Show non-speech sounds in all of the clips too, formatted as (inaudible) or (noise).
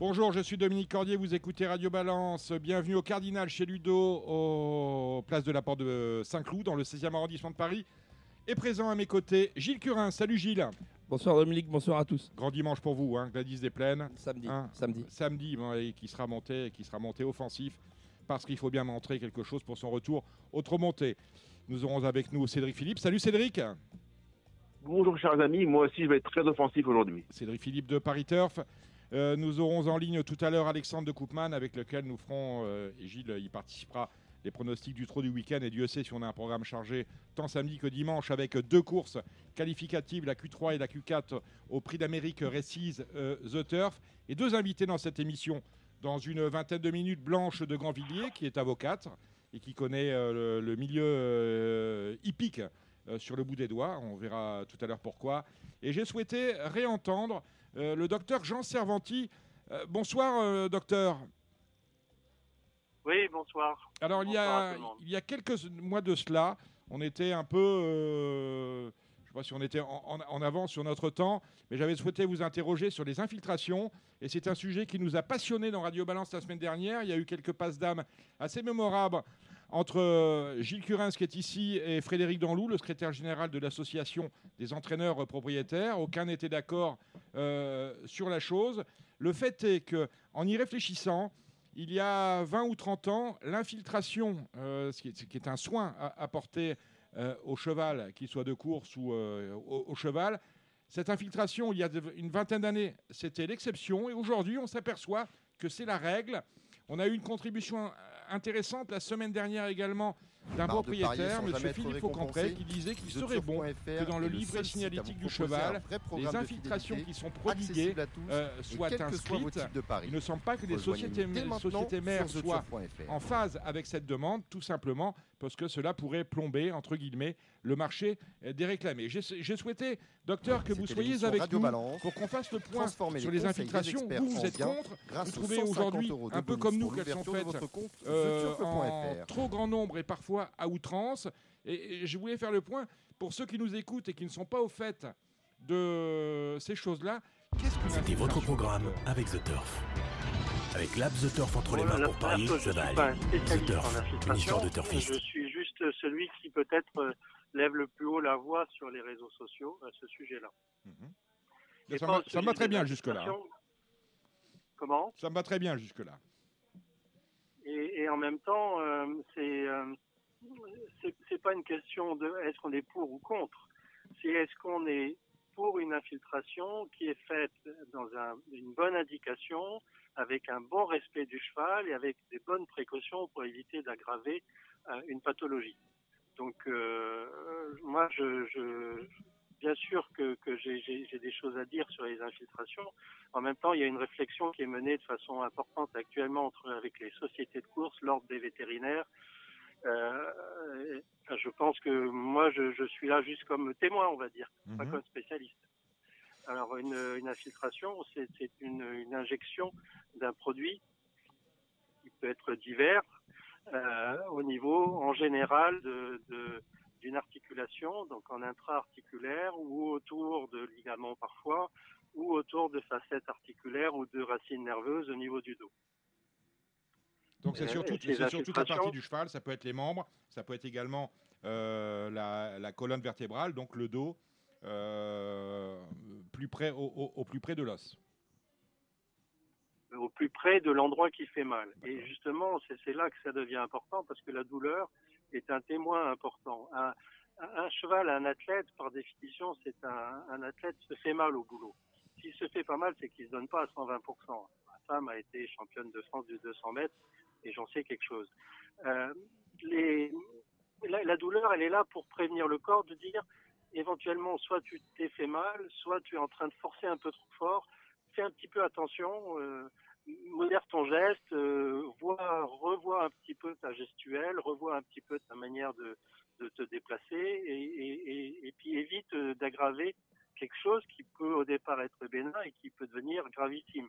Bonjour, je suis Dominique Cordier, vous écoutez Radio Balance. Bienvenue au Cardinal chez Ludo, au place de la Porte de Saint-Cloud, dans le 16e arrondissement de Paris. Et présent à mes côtés, Gilles Curin. Salut Gilles. Bonsoir Dominique, bonsoir à tous. Grand dimanche pour vous, hein, Gladys des Plaines. Samedi. Hein, samedi. Samedi, bon, et qui sera monté, et qui sera monté offensif, parce qu'il faut bien montrer quelque chose pour son retour autre montée. Nous aurons avec nous Cédric Philippe. Salut Cédric. Bonjour chers amis, moi aussi je vais être très offensif aujourd'hui. Cédric Philippe de Paris Turf. Euh, nous aurons en ligne tout à l'heure Alexandre de Koopman avec lequel nous ferons, euh, et Gilles y participera, les pronostics du trot du week-end. Et Dieu sait si on a un programme chargé tant samedi que dimanche avec deux courses qualificatives, la Q3 et la Q4 au Prix d'Amérique Récise euh, The Turf. Et deux invités dans cette émission dans une vingtaine de minutes, Blanche de Grandvilliers qui est avocate et qui connaît le, milieu hippique sur le bout des doigts. On verra tout à l'heure pourquoi. Et j'ai souhaité réentendre euh, le docteur Jean Servanti. Euh, bonsoir, docteur. Oui, bonsoir. Alors, bonsoir il, y a, il y a quelques mois de cela, on était un peu. je ne sais pas si on était en, en, en, avance sur notre temps, mais j'avais souhaité vous interroger sur les infiltrations. Et c'est un sujet qui nous a passionnés dans Radio Balance la semaine dernière. Il y a eu quelques passes d'âme assez mémorables entre Gilles Curins, qui est ici, et Frédéric Danlou, le secrétaire général de l'association des entraîneurs propriétaires. Aucun n'était d'accord euh, sur la chose. Le fait est qu'en y réfléchissant, il y a 20 ou 30 ans, l'infiltration, euh, ce, qui est un soin apporté euh, au cheval, qu'il soit de course ou euh, au, au, cheval, cette infiltration, il y a une vingtaine d'années, c'était l'exception. Et aujourd'hui, on s'aperçoit que c'est la règle. On a eu une contribution intéressante. La semaine dernière également d'un propriétaire, M. Philippe Faucampré, qui disait qu'il serait bon que dans le livret signalétique du cheval, les infiltrations qui sont prodiguées euh, soient inscrites. Il ne semble pas que les sociétés, sociétés mères soient en phase avec cette demande, tout simplement parce que cela pourrait plomber, entre guillemets, le marché des réclamés. J'ai souhaité, docteur, que vous soyez avec nous pour qu'on fasse le point sur les infiltrations. Vous, vous êtes contre. Vous trouvez aujourd'hui, un peu comme nous, qu'elles sont faites euh, en trop grand nombre et parfois à outrance. Et, et, je voulais faire le point pour ceux qui nous écoutent et qui ne sont pas au fait de ces choses-là. Qu'est-ce que C'était votre programme avec The Turf. Avec l'app The Turf entre les mains pour parier, ça va aller. The Turf, une histoire de turfiste. Je suis juste celui qui peut-être euh, lève le plus haut la voix sur les réseaux sociaux à ce sujet-là. Mmh. Ça, va très bien jusque-là. Hein. Comment? Ça me va très bien jusque-là. Et, et, en même temps, euh, c'est euh, c'est pas une question de est-ce qu'on est pour ou contre. C'est est-ce qu'on est pour une infiltration qui est faite dans un, une bonne indication, avec un bon respect du cheval et avec des bonnes précautions pour éviter d'aggraver euh, une pathologie. Donc euh, moi, bien sûr que, que j'ai des choses à dire sur les infiltrations. En même temps, il y a une réflexion qui est menée de façon importante actuellement entre, avec les sociétés de course, l'ordre des vétérinaires. Euh, je pense que moi, je, je, suis là juste comme témoin, on va dire, pas comme spécialiste. Alors, une, une infiltration, c'est une, une, injection d'un produit qui peut être divers euh, au niveau, en général, de, de d'une articulation, donc en intra-articulaire ou autour de ligaments parfois, ou autour de facettes articulaires ou de racines nerveuses au niveau du dos. Donc c'est surtout, sur toute la partie du cheval, ça peut être les membres, ça peut être également euh, la, la, colonne vertébrale, donc le dos, euh, plus près, au, au, au, plus près de l'os. Au plus près de l'endroit qui fait mal. Et justement, c'est là que ça devient important parce que la douleur est un témoin important. Un, un cheval, un athlète, par définition, c'est un, un, athlète se fait mal au boulot. S'il se fait pas mal, c'est qu'il se donne pas à 120%. Ma femme a été championne de France du 200 mètres et j'en sais quelque chose. Euh, la, douleur, elle est là pour prévenir le corps de dire éventuellement soit tu t'es fait mal, soit tu es en train de forcer un peu trop fort. Fais un petit peu attention, euh, modère ton geste, euh, vois, revois un petit peu ta gestuelle, revois un petit peu ta manière de, te déplacer et, et puis évite d'aggraver quelque chose qui peut au départ être bénin et qui peut devenir gravissime.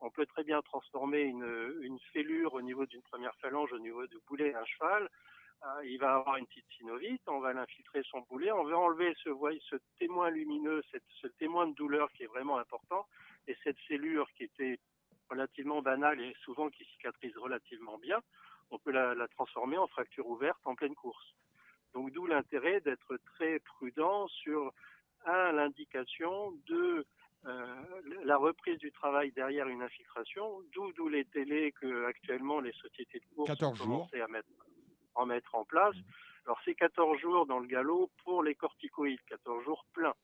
On peut très bien transformer une, fêlure au niveau d'une première phalange, au niveau du boulet d'un cheval. Euh, il va avoir une petite synovite, on va l'infiltrer son boulet, on va enlever ce, témoin lumineux, cette, ce témoin de douleur qui est vraiment important, et cette fêlure qui était relativement banale et souvent qui cicatrise relativement bien, on peut la, la transformer en fracture ouverte en pleine course. Donc d'où l'intérêt d'être très prudent sur un l'indication de euh, la reprise du travail derrière une infiltration, d'où les télés que actuellement les sociétés de course ont commencé à mettre, en mettre en place. Mmh. Alors c'est 14 jours dans le galop pour les corticoïdes, 14 jours pleins.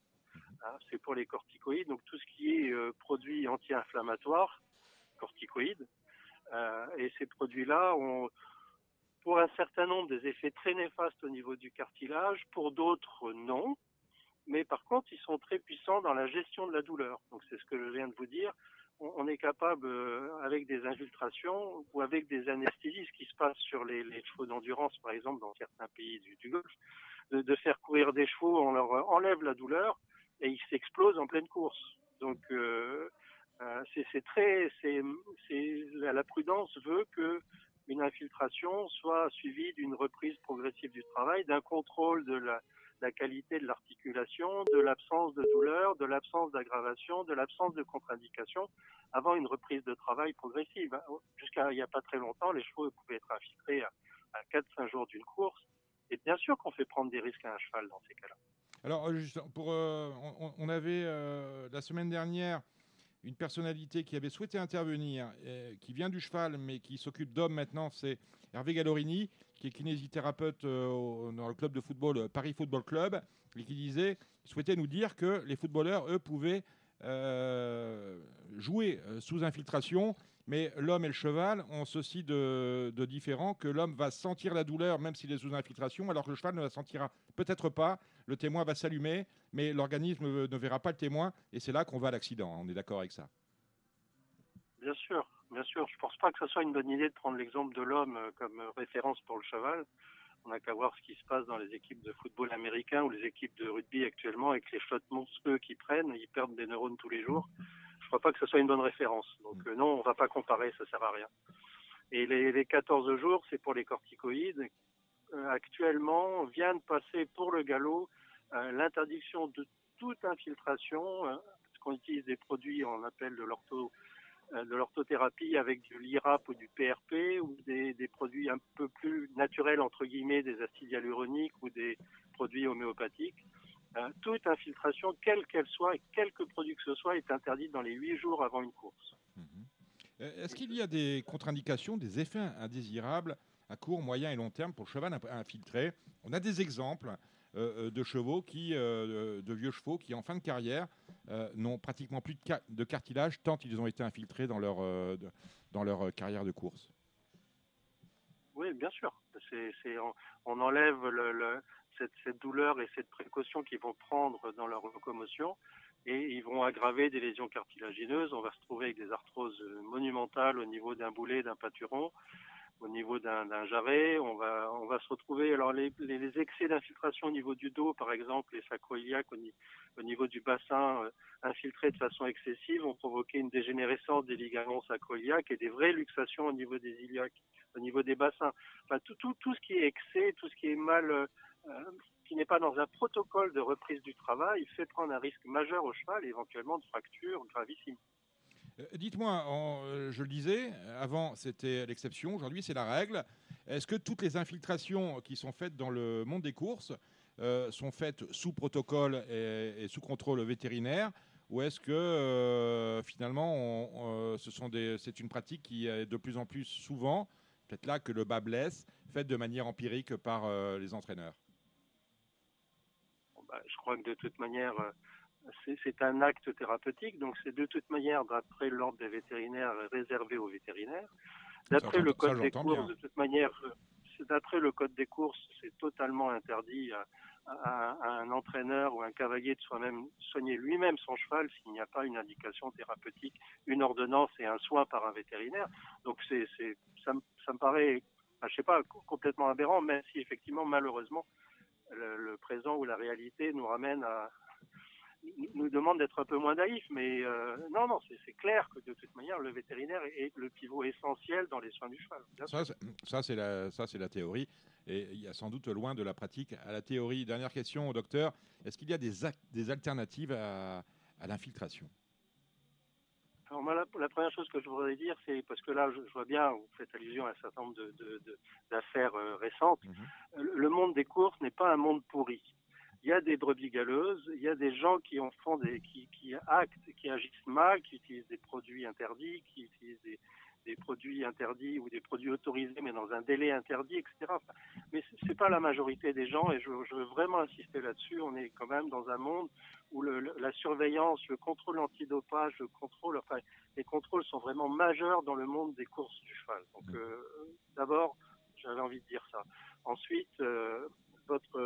Hein, c'est pour les corticoïdes, donc tout ce qui est euh, produit anti-inflammatoire, corticoïdes. Euh, et ces produits-là ont, pour un certain nombre, des effets très néfastes au niveau du cartilage, pour d'autres non mais par contre, ils sont très puissants dans la gestion de la douleur. Donc c'est ce que je viens de vous dire. On, est capable, euh, avec des infiltrations ou avec des anesthésies, ce qui se passe sur les, chevaux d'endurance, par exemple, dans certains pays du, du Golfe, de, faire courir des chevaux, on leur enlève la douleur et ils s'explosent en pleine course. Donc euh, euh, c'est très, la, la prudence veut que une infiltration soit suivie d'une reprise progressive du travail, d'un contrôle de la, la qualité de l'articulation, de l'absence de douleur, de l'absence d'aggravation, de l'absence de contre-indication avant une reprise de travail progressive. Jusqu'à il n'y a pas très longtemps, les chevaux pouvaient être infiltrés à, 4-5 jours d'une course. Et bien sûr qu'on fait prendre des risques à un cheval dans ces cas-là. Alors, euh, pour, euh, on, avait euh, la semaine dernière une personnalité qui avait souhaité intervenir, qui vient du cheval, mais qui s'occupe d'hommes maintenant, c'est Hervé Gallorini, qui est kinésithérapeute euh, dans le club de football euh, Paris Football Club, et qui disait, souhaitait nous dire que les footballeurs, eux, pouvaient euh, jouer sous infiltration, mais l'homme et le cheval ont ceci de, de différent que l'homme va sentir la douleur même s'il est sous infiltration, alors que le cheval ne la sentira peut-être pas. Le témoin va s'allumer, mais l'organisme ne verra pas le témoin, et c'est là qu'on va à l'accident. On est d'accord avec ça? Bien sûr. Bien sûr, je pense pas que ce soit une bonne idée de prendre l'exemple de l'homme euh, comme référence pour le cheval. On n'a qu'à voir ce qui se passe dans les équipes de football américain ou les équipes de rugby actuellement avec les flottes monstrueux qu'ils prennent, ils perdent des neurones tous les jours. Je crois pas que ce soit une bonne référence. Donc euh, non, on va pas comparer, ça sert à rien. Et les, les 14 jours, c'est pour les corticoïdes. Euh, actuellement, vient de passer pour le galop l'interdiction de toute infiltration, parce qu'on utilise des produits, on appelle de l'ortho euh, de l'orthothérapie avec du LIRAP ou du PRP ou des, produits un peu plus naturels, entre guillemets, des acides hyaluroniques ou des produits homéopathiques. Euh, toute infiltration, quelle qu'elle soit et quelque produit que ce soit, est interdite dans les huit jours avant une course. Mhm. Euh, est-ce qu'il y a des contre-indications, des effets indésirables à court, moyen et long terme pour le cheval infiltré? On a des exemples. Euh, euh, de chevaux qui, euh, de vieux chevaux qui, en fin de carrière, n'ont pratiquement plus de, cartilage tant ils ont été infiltrés dans leur, dans leur carrière de course. Oui, bien sûr. on, enlève cette, douleur et cette précaution qu'ils vont prendre dans leur locomotion et ils vont aggraver des lésions cartilagineuses. On va se trouver avec des arthroses monumentales au niveau d'un boulet, d'un pâturon au niveau d'un jarret. On va, on va se retrouver. Alors les, les excès d'infiltration au niveau du dos, par exemple, les sacroiliaques au, au niveau du bassin euh, infiltrés de façon excessive, ont provoqué une dégénérescence des ligaments sacroiliaques et des vraies luxations au niveau des iliaques, au niveau des bassins. Enfin, tout, tout, tout ce qui est excès, tout ce qui est mal, euh, qui n'est pas dans un protocole de reprise du travail, fait prendre un risque majeur au cheval et éventuellement de fracture gravissime. Euh, dites-moi, euh, je le disais, avant c'était l'exception, aujourd'hui c'est la règle. Est-ce que toutes les infiltrations qui sont faites dans le monde des courses euh, sont faites sous protocole et, sous contrôle vétérinaire ou est-ce que finalement c'est une pratique qui est de plus en plus souvent, peut-être là que le bas blesse, faite de manière empirique par les entraîneurs? Bah, Je crois que de toute manière, c'est un acte thérapeutique, donc c'est de toute manière, d'après l'ordre des vétérinaires, réservé aux vétérinaires. D'après le code des courses, de toute manière, d'après le code des courses, c'est totalement interdit à, un entraîneur ou un cavalier de soi-même soigner lui-même son cheval s'il n'y a pas une indication thérapeutique, une ordonnance et un soin par un vétérinaire. Donc c'est, ça, me paraît, je sais pas, complètement aberrant, même si effectivement, malheureusement, le, présent ou la réalité nous ramène à nous demande d'être un peu moins naïfs, mais euh, non, non, c'est clair que de toute manière, le vétérinaire est le pivot essentiel dans les soins du cheval. Ça, c'est la, ça, la théorie, et il y a sans doute loin de la pratique à la théorie. Dernière question au docteur est-ce qu'il y a des, des alternatives à, à l'infiltration? Alors la, première chose que je voudrais dire, c'est parce que là, je, vois bien, vous faites allusion à un certain nombre d'affaires de, euh, récentes. Mhm. Le monde des courses n'est pas un monde pourri. Il y a des brebis galeuses, il y a des gens qui en font des, qui, qui actent, qui agissent mal, qui utilisent des produits interdits, qui utilisent des, des produits interdits ou des produits autorisés mais dans un délai interdit, etc. mais c'est pas la majorité des gens et je, veux vraiment insister là-dessus. On est quand même dans un monde où la surveillance, le contrôle antidopage, le contrôle, enfin, les contrôles sont vraiment majeurs dans le monde des courses du cheval. Donc, mmh. euh, d'abord, j'avais envie de dire ça. Ensuite, euh, votre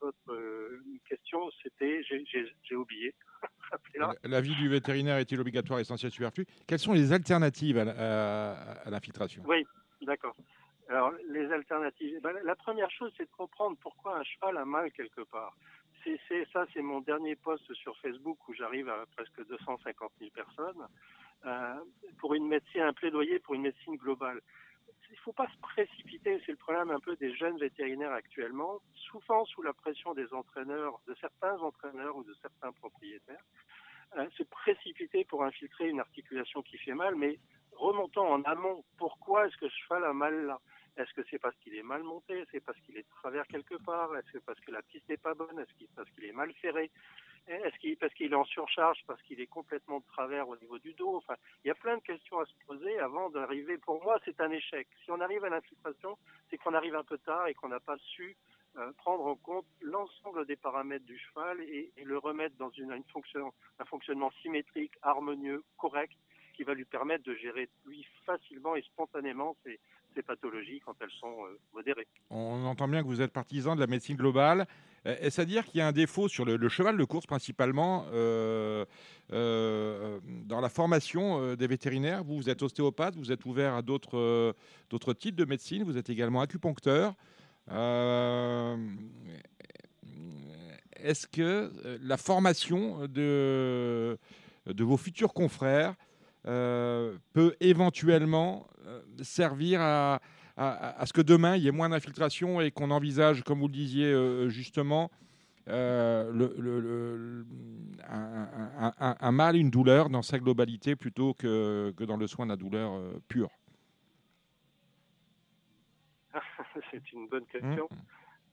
votre euh, question, c'était, j'ai oublié. (laughs) L'avis du vétérinaire est-il obligatoire, essentiel, superflu? Quelles sont les alternatives à, l'infiltration? Oui, d'accord. Alors, les alternatives, eh ben, la première chose, c'est de comprendre pourquoi un cheval a mal quelque part. C'est ça, c'est mon dernier post sur Facebook où j'arrive à presque 250 000 personnes euh, pour une médecine, un plaidoyer pour une médecine globale il ne faut pas se précipiter, c'est le problème un peu des jeunes vétérinaires actuellement, souvent sous la pression des entraîneurs, de certains entraîneurs ou de certains propriétaires, euh, se précipiter pour infiltrer une articulation qui fait mal, mais remontons en amont. Pourquoi est-ce que ce cheval a mal là? Est-ce que c'est parce qu'il est mal monté? C'est parce qu'il est de travers quelque part? Est-ce que parce que la piste n'est pas bonne? Est-ce que parce qu'il est mal ferré est-ce qu'il parce qu'il est en surcharge, parce qu'il est complètement de travers au niveau du dos Enfin, il y a plein de questions à se poser avant d'arriver. Pour moi, c'est un échec. Si on arrive à l'infiltration, c'est qu'on arrive un peu tard et qu'on n'a pas su euh, prendre en compte l'ensemble des paramètres du cheval et, le remettre dans une, une fonction, un fonctionnement symétrique, harmonieux, correct, qui va lui permettre de gérer lui facilement et spontanément ses, pathologies quand elles sont euh, modérées. On entend bien que vous êtes partisan de la médecine globale. Euh, est-ce à dire qu'il y a un défaut sur le, cheval de course principalement euh, euh, dans la formation des vétérinaires? Vous, vous êtes ostéopathe, vous êtes ouvert à d'autres types de médecine, vous êtes également acupuncteur. Est-ce que la formation de, de vos futurs confrères peut éventuellement servir à, à, ce que demain, il y ait moins d'infiltration et qu'on envisage, comme vous le disiez euh, justement, euh, le, un, mal, une douleur dans sa globalité plutôt que, que dans le soin de la douleur euh, pure (laughs) C'est une bonne question.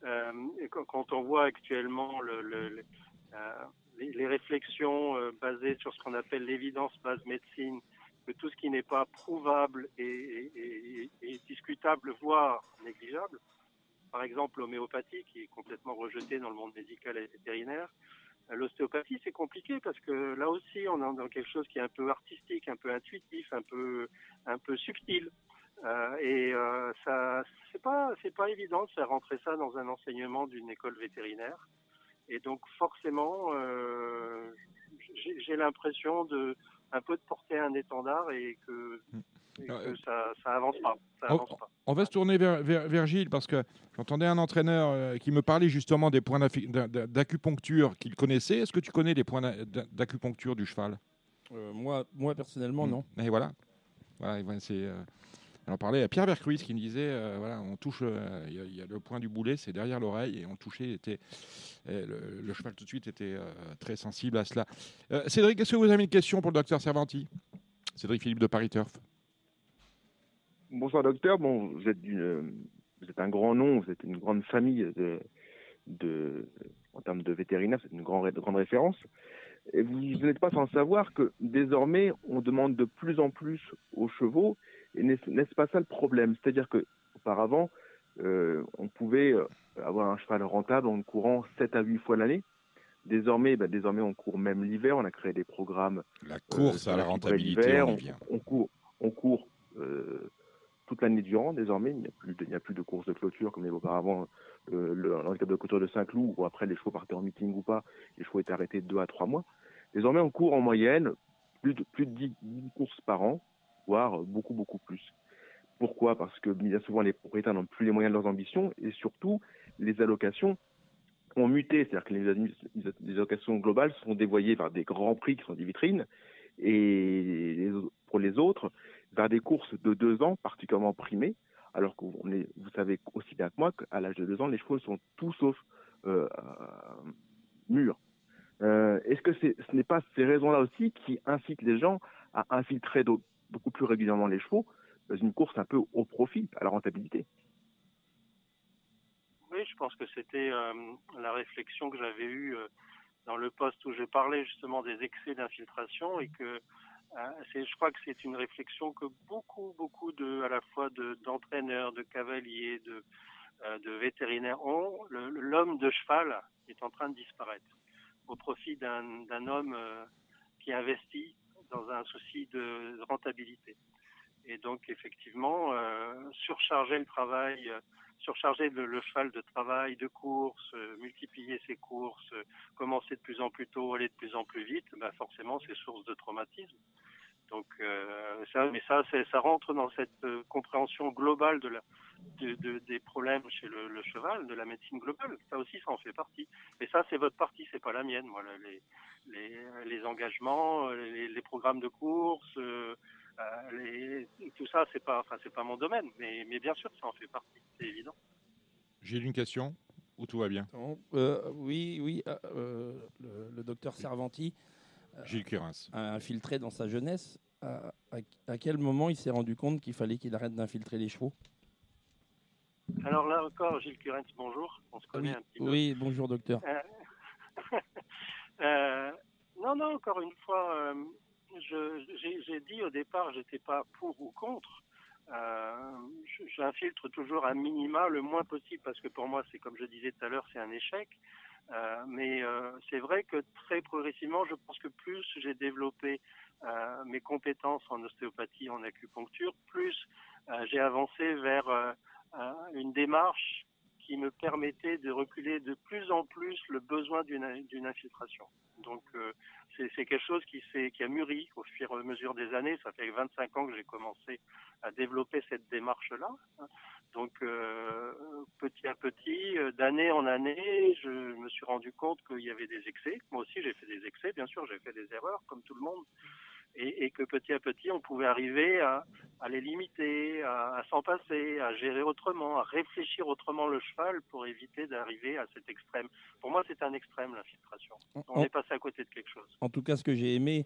Mmh. et quand, on voit actuellement le, les, réflexions basées sur ce qu'on appelle l'évidence base médecine, que tout ce qui n'est pas prouvable et, discutable, voire négligeable, par exemple l'homéopathie qui est complètement rejetée dans le monde médical et vétérinaire, l'ostéopathie c'est compliqué parce que là aussi on est dans quelque chose qui est un peu artistique, un peu intuitif, un peu un peu subtil. Euh, et euh, ça c'est pas c'est pas évident de faire rentrer ça dans un enseignement d'une école vétérinaire. Et donc forcément, euh, j'ai l'impression de un peu de porter un étendard et que, mm. ça, ça avance pas. on, va se tourner vers, vers, Gilles parce que j'entendais un entraîneur euh, qui me parlait justement des points d'acupuncture qu'il connaissait. Est-ce que tu connais les points d'acupuncture du cheval? Euh, moi, moi, personnellement, mm. non. Et voilà. voilà c'est. Euh, on parlait à Pierre Vercruis qui me disait euh, voilà, on touche, euh, il y, a le point du boulet, c'est derrière l'oreille, et on touchait, était, le, cheval tout de suite était euh, très sensible à cela. Cédric, est-ce que vous avez une question pour le docteur Servanti Cédric Philippe de Paris Turf. Bonsoir docteur, bon, vous êtes, vous êtes un grand nom, vous êtes une grande famille de, de en termes de vétérinaire, c'est une grande, grande référence. Et vous n'êtes pas sans savoir que désormais, on demande de plus en plus aux chevaux n'est-ce pas ça le problème? C'est-à-dire que auparavant, euh, on pouvait euh, avoir un cheval rentable en courant 7 à 8 fois l'année. Désormais, ben, désormais, on court même l'hiver. On a créé des programmes. La course euh, à la rentabilité, on, on, court, on court toute l'année durant. Désormais, il n'y a plus de, il n'y a plus de course de clôture comme auparavant. Euh, le, handicap de clôture de Saint-Cloud, où après les chevaux partaient en meeting ou pas, les chevaux étaient arrêtés de 2 à 3 mois. Désormais, on court en moyenne plus de, plus de 10 courses par an beaucoup, beaucoup plus. Pourquoi? Parce que bien souvent, les propriétaires n'ont plus les moyens de leurs ambitions et surtout, les allocations ont muté, c'est-à-dire que les, allocations globales sont dévoyées vers des grands prix qui sont des vitrines, et pour les autres, vers des courses de deux ans particulièrement primées, alors que vous savez aussi bien que moi qu'à l'âge de deux ans, les chevaux sont tout sauf euh, mûrs. Euh, Est-ce que ce n'est pas ces raisons-là aussi qui incitent les gens à infiltrer beaucoup plus régulièrement les chevaux dans une course un peu au profit, à la rentabilité Oui, je pense que c'était euh, la réflexion que j'avais eue euh, dans le poste où je parlais justement des excès d'infiltration et que euh, je crois que c'est une réflexion que beaucoup, beaucoup de, à la fois d'entraîneurs, de, cavaliers, de, euh, de vétérinaires ont. L'homme de cheval est en train de disparaître au profit d'un homme qui investit dans un souci de rentabilité. Et donc effectivement, euh, surcharger le travail, euh, surcharger le, cheval de travail, de course, euh, multiplier ses courses, commencer de plus en plus tôt, aller de plus en plus vite, bah forcément c'est source de traumatisme. Donc ça, mais ça, ça rentre dans cette compréhension globale de la, de, des problèmes chez le, le, cheval, de la médecine globale. Ça aussi, ça en fait partie. Mais ça, c'est votre partie, c'est pas la mienne. Moi, les, les, les engagements, les, les, programmes de course, euh, tout ça, c'est pas, enfin, c'est pas mon domaine, mais, mais bien sûr, ça en fait partie, c'est évident. J'ai une question? Ou tout va bien? Euh, Oui, oui. Euh, le, docteur Servanti Gilles a infiltré dans sa jeunesse. À, quel moment il s'est rendu compte qu'il fallait qu'il arrête d'infiltrer les chevaux? Alors là encore, Gilles Curens, bonjour. On se connaît oui, un petit peu. Oui, bonjour docteur. (laughs) non, non, encore une fois, j'ai dit au départ, j'étais pas pour ou contre. Euh, J'infiltre toujours un minima le moins possible parce que pour moi, c'est comme je disais tout à l'heure, c'est un échec. Euh, mais euh, c'est vrai que très progressivement, je pense que plus j'ai développé euh, mes compétences en ostéopathie, en acupuncture, plus j'ai avancé vers une démarche qui me permettait de reculer de plus en plus le besoin d'une infiltration. Donc euh, c'est quelque chose qui, qui a mûri au fur et à mesure des années. Ça fait 25 ans que j'ai commencé à développer cette démarche-là. Donc euh, petit à petit, euh, d'année en année, je me suis rendu compte qu'il y avait des excès. Moi aussi, j'ai fait des excès. Bien sûr, j'ai fait des erreurs, comme tout le monde et, et, que petit à petit, on pouvait arriver à, à les limiter, à, à s'en passer, à gérer autrement, à réfléchir autrement le cheval pour éviter d'arriver à cet extrême. Pour moi, c'est un extrême, l'infiltration. On est passé à côté de quelque chose. En tout cas, ce que j'ai aimé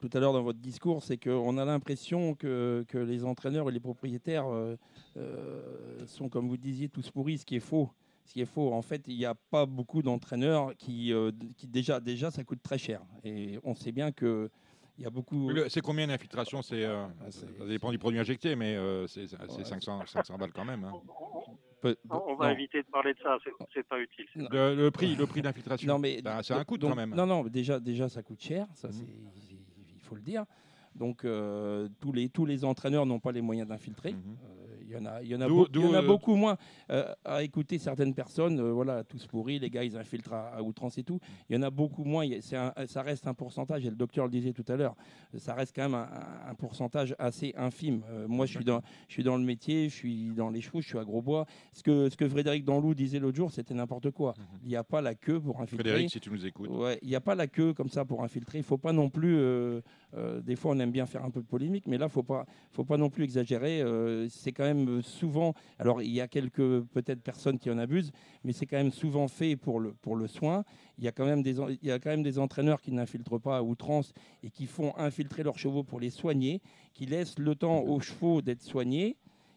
tout à l'heure dans votre discours, c'est qu'on a l'impression que, que, les entraîneurs et les propriétaires euh, euh, sont, comme vous disiez, tous pourris, ce qui est faux. Ce qui est faux, en fait, il n'y a pas beaucoup d'entraîneurs qui, euh, qui déjà, déjà, ça coûte très cher. Et on sait bien que il y a beaucoup. C'est combien d'infiltration C'est euh, ah, Ça dépend du produit injecté, mais euh, c'est 500, 500 balles quand même. Hein. on va éviter de parler de ça, c'est pas utile. Le, prix, le prix d'infiltration. Non mais c'est un coût quand même. Non non, déjà déjà ça coûte cher, ça mmh. Il faut le dire. Donc euh, tous les tous les entraîneurs n'ont pas les moyens d'infiltrer. Mmh. Il y en a, il y en a, il y en a beaucoup moins euh, à écouter certaines personnes. Euh, voilà, tous pourris, les gars, ils infiltrent à, outrance et tout. Il y en a beaucoup moins. Un, ça reste un pourcentage, et le docteur le disait tout à l'heure, ça reste quand même un, pourcentage assez infime. Euh, moi, je suis, dans, je suis dans le métier, je suis dans les chevaux, je suis à Grosbois. Ce que, ce que Frédéric Danlou disait l'autre jour, c'était n'importe quoi. Mhm. Il n'y a pas la queue pour infiltrer. Frédéric, si tu nous écoutes. Ouais, il n'y a pas la queue comme ça pour infiltrer. Il ne faut pas non plus. des fois, on aime bien faire un peu de polémique, mais là, il ne faut pas, faut pas non plus exagérer. c'est quand même souvent alors il y a quelques peut-être personnes qui en abusent, mais c'est quand même souvent fait pour le, pour le soin. Il y, a quand même des, il y a quand même des entraîneurs qui n'infiltrent pas à outrance et qui font infiltrer leurs chevaux pour les soigner, qui laissent le temps aux chevaux d'être soignés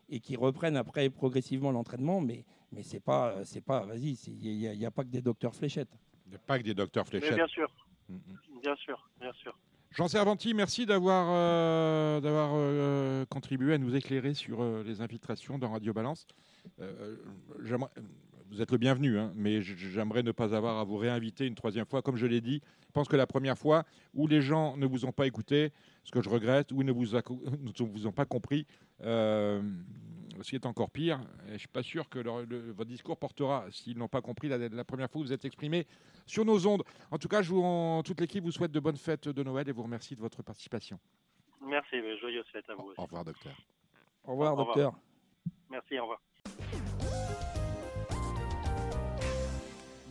et qui reprennent après progressivement l'entraînement. Mais, mais c'est pas, c'est pas, vas-y, il n'y a, pas que des docteurs fléchettes. Il n'y a pas que des docteurs fléchettes. bien sûr, mm, mm. bien sûr, bien sûr. Jean Servanti, merci d'avoir euh, euh, contribué à nous éclairer sur euh, les infiltrations dans Radio Balance. vous êtes le bienvenu, hein, mais j'aimerais ne pas avoir à vous réinviter une troisième fois. Comme je l'ai dit, je pense que la première fois où les gens ne vous ont pas écouté, ce que je regrette, ou ne vous (laughs) ont pas compris, ce qui est encore pire. je ne suis pas sûr que votre discours portera, s'ils n'ont pas compris la, première fois où vous êtes exprimé sur nos ondes. En tout cas, je vous, toute l'équipe vous souhaite de bonnes fêtes de Noël et vous remercie de votre participation. Merci, joyeuse fête à vous aussi. Au revoir, docteur. Au revoir, docteur. Merci, au revoir.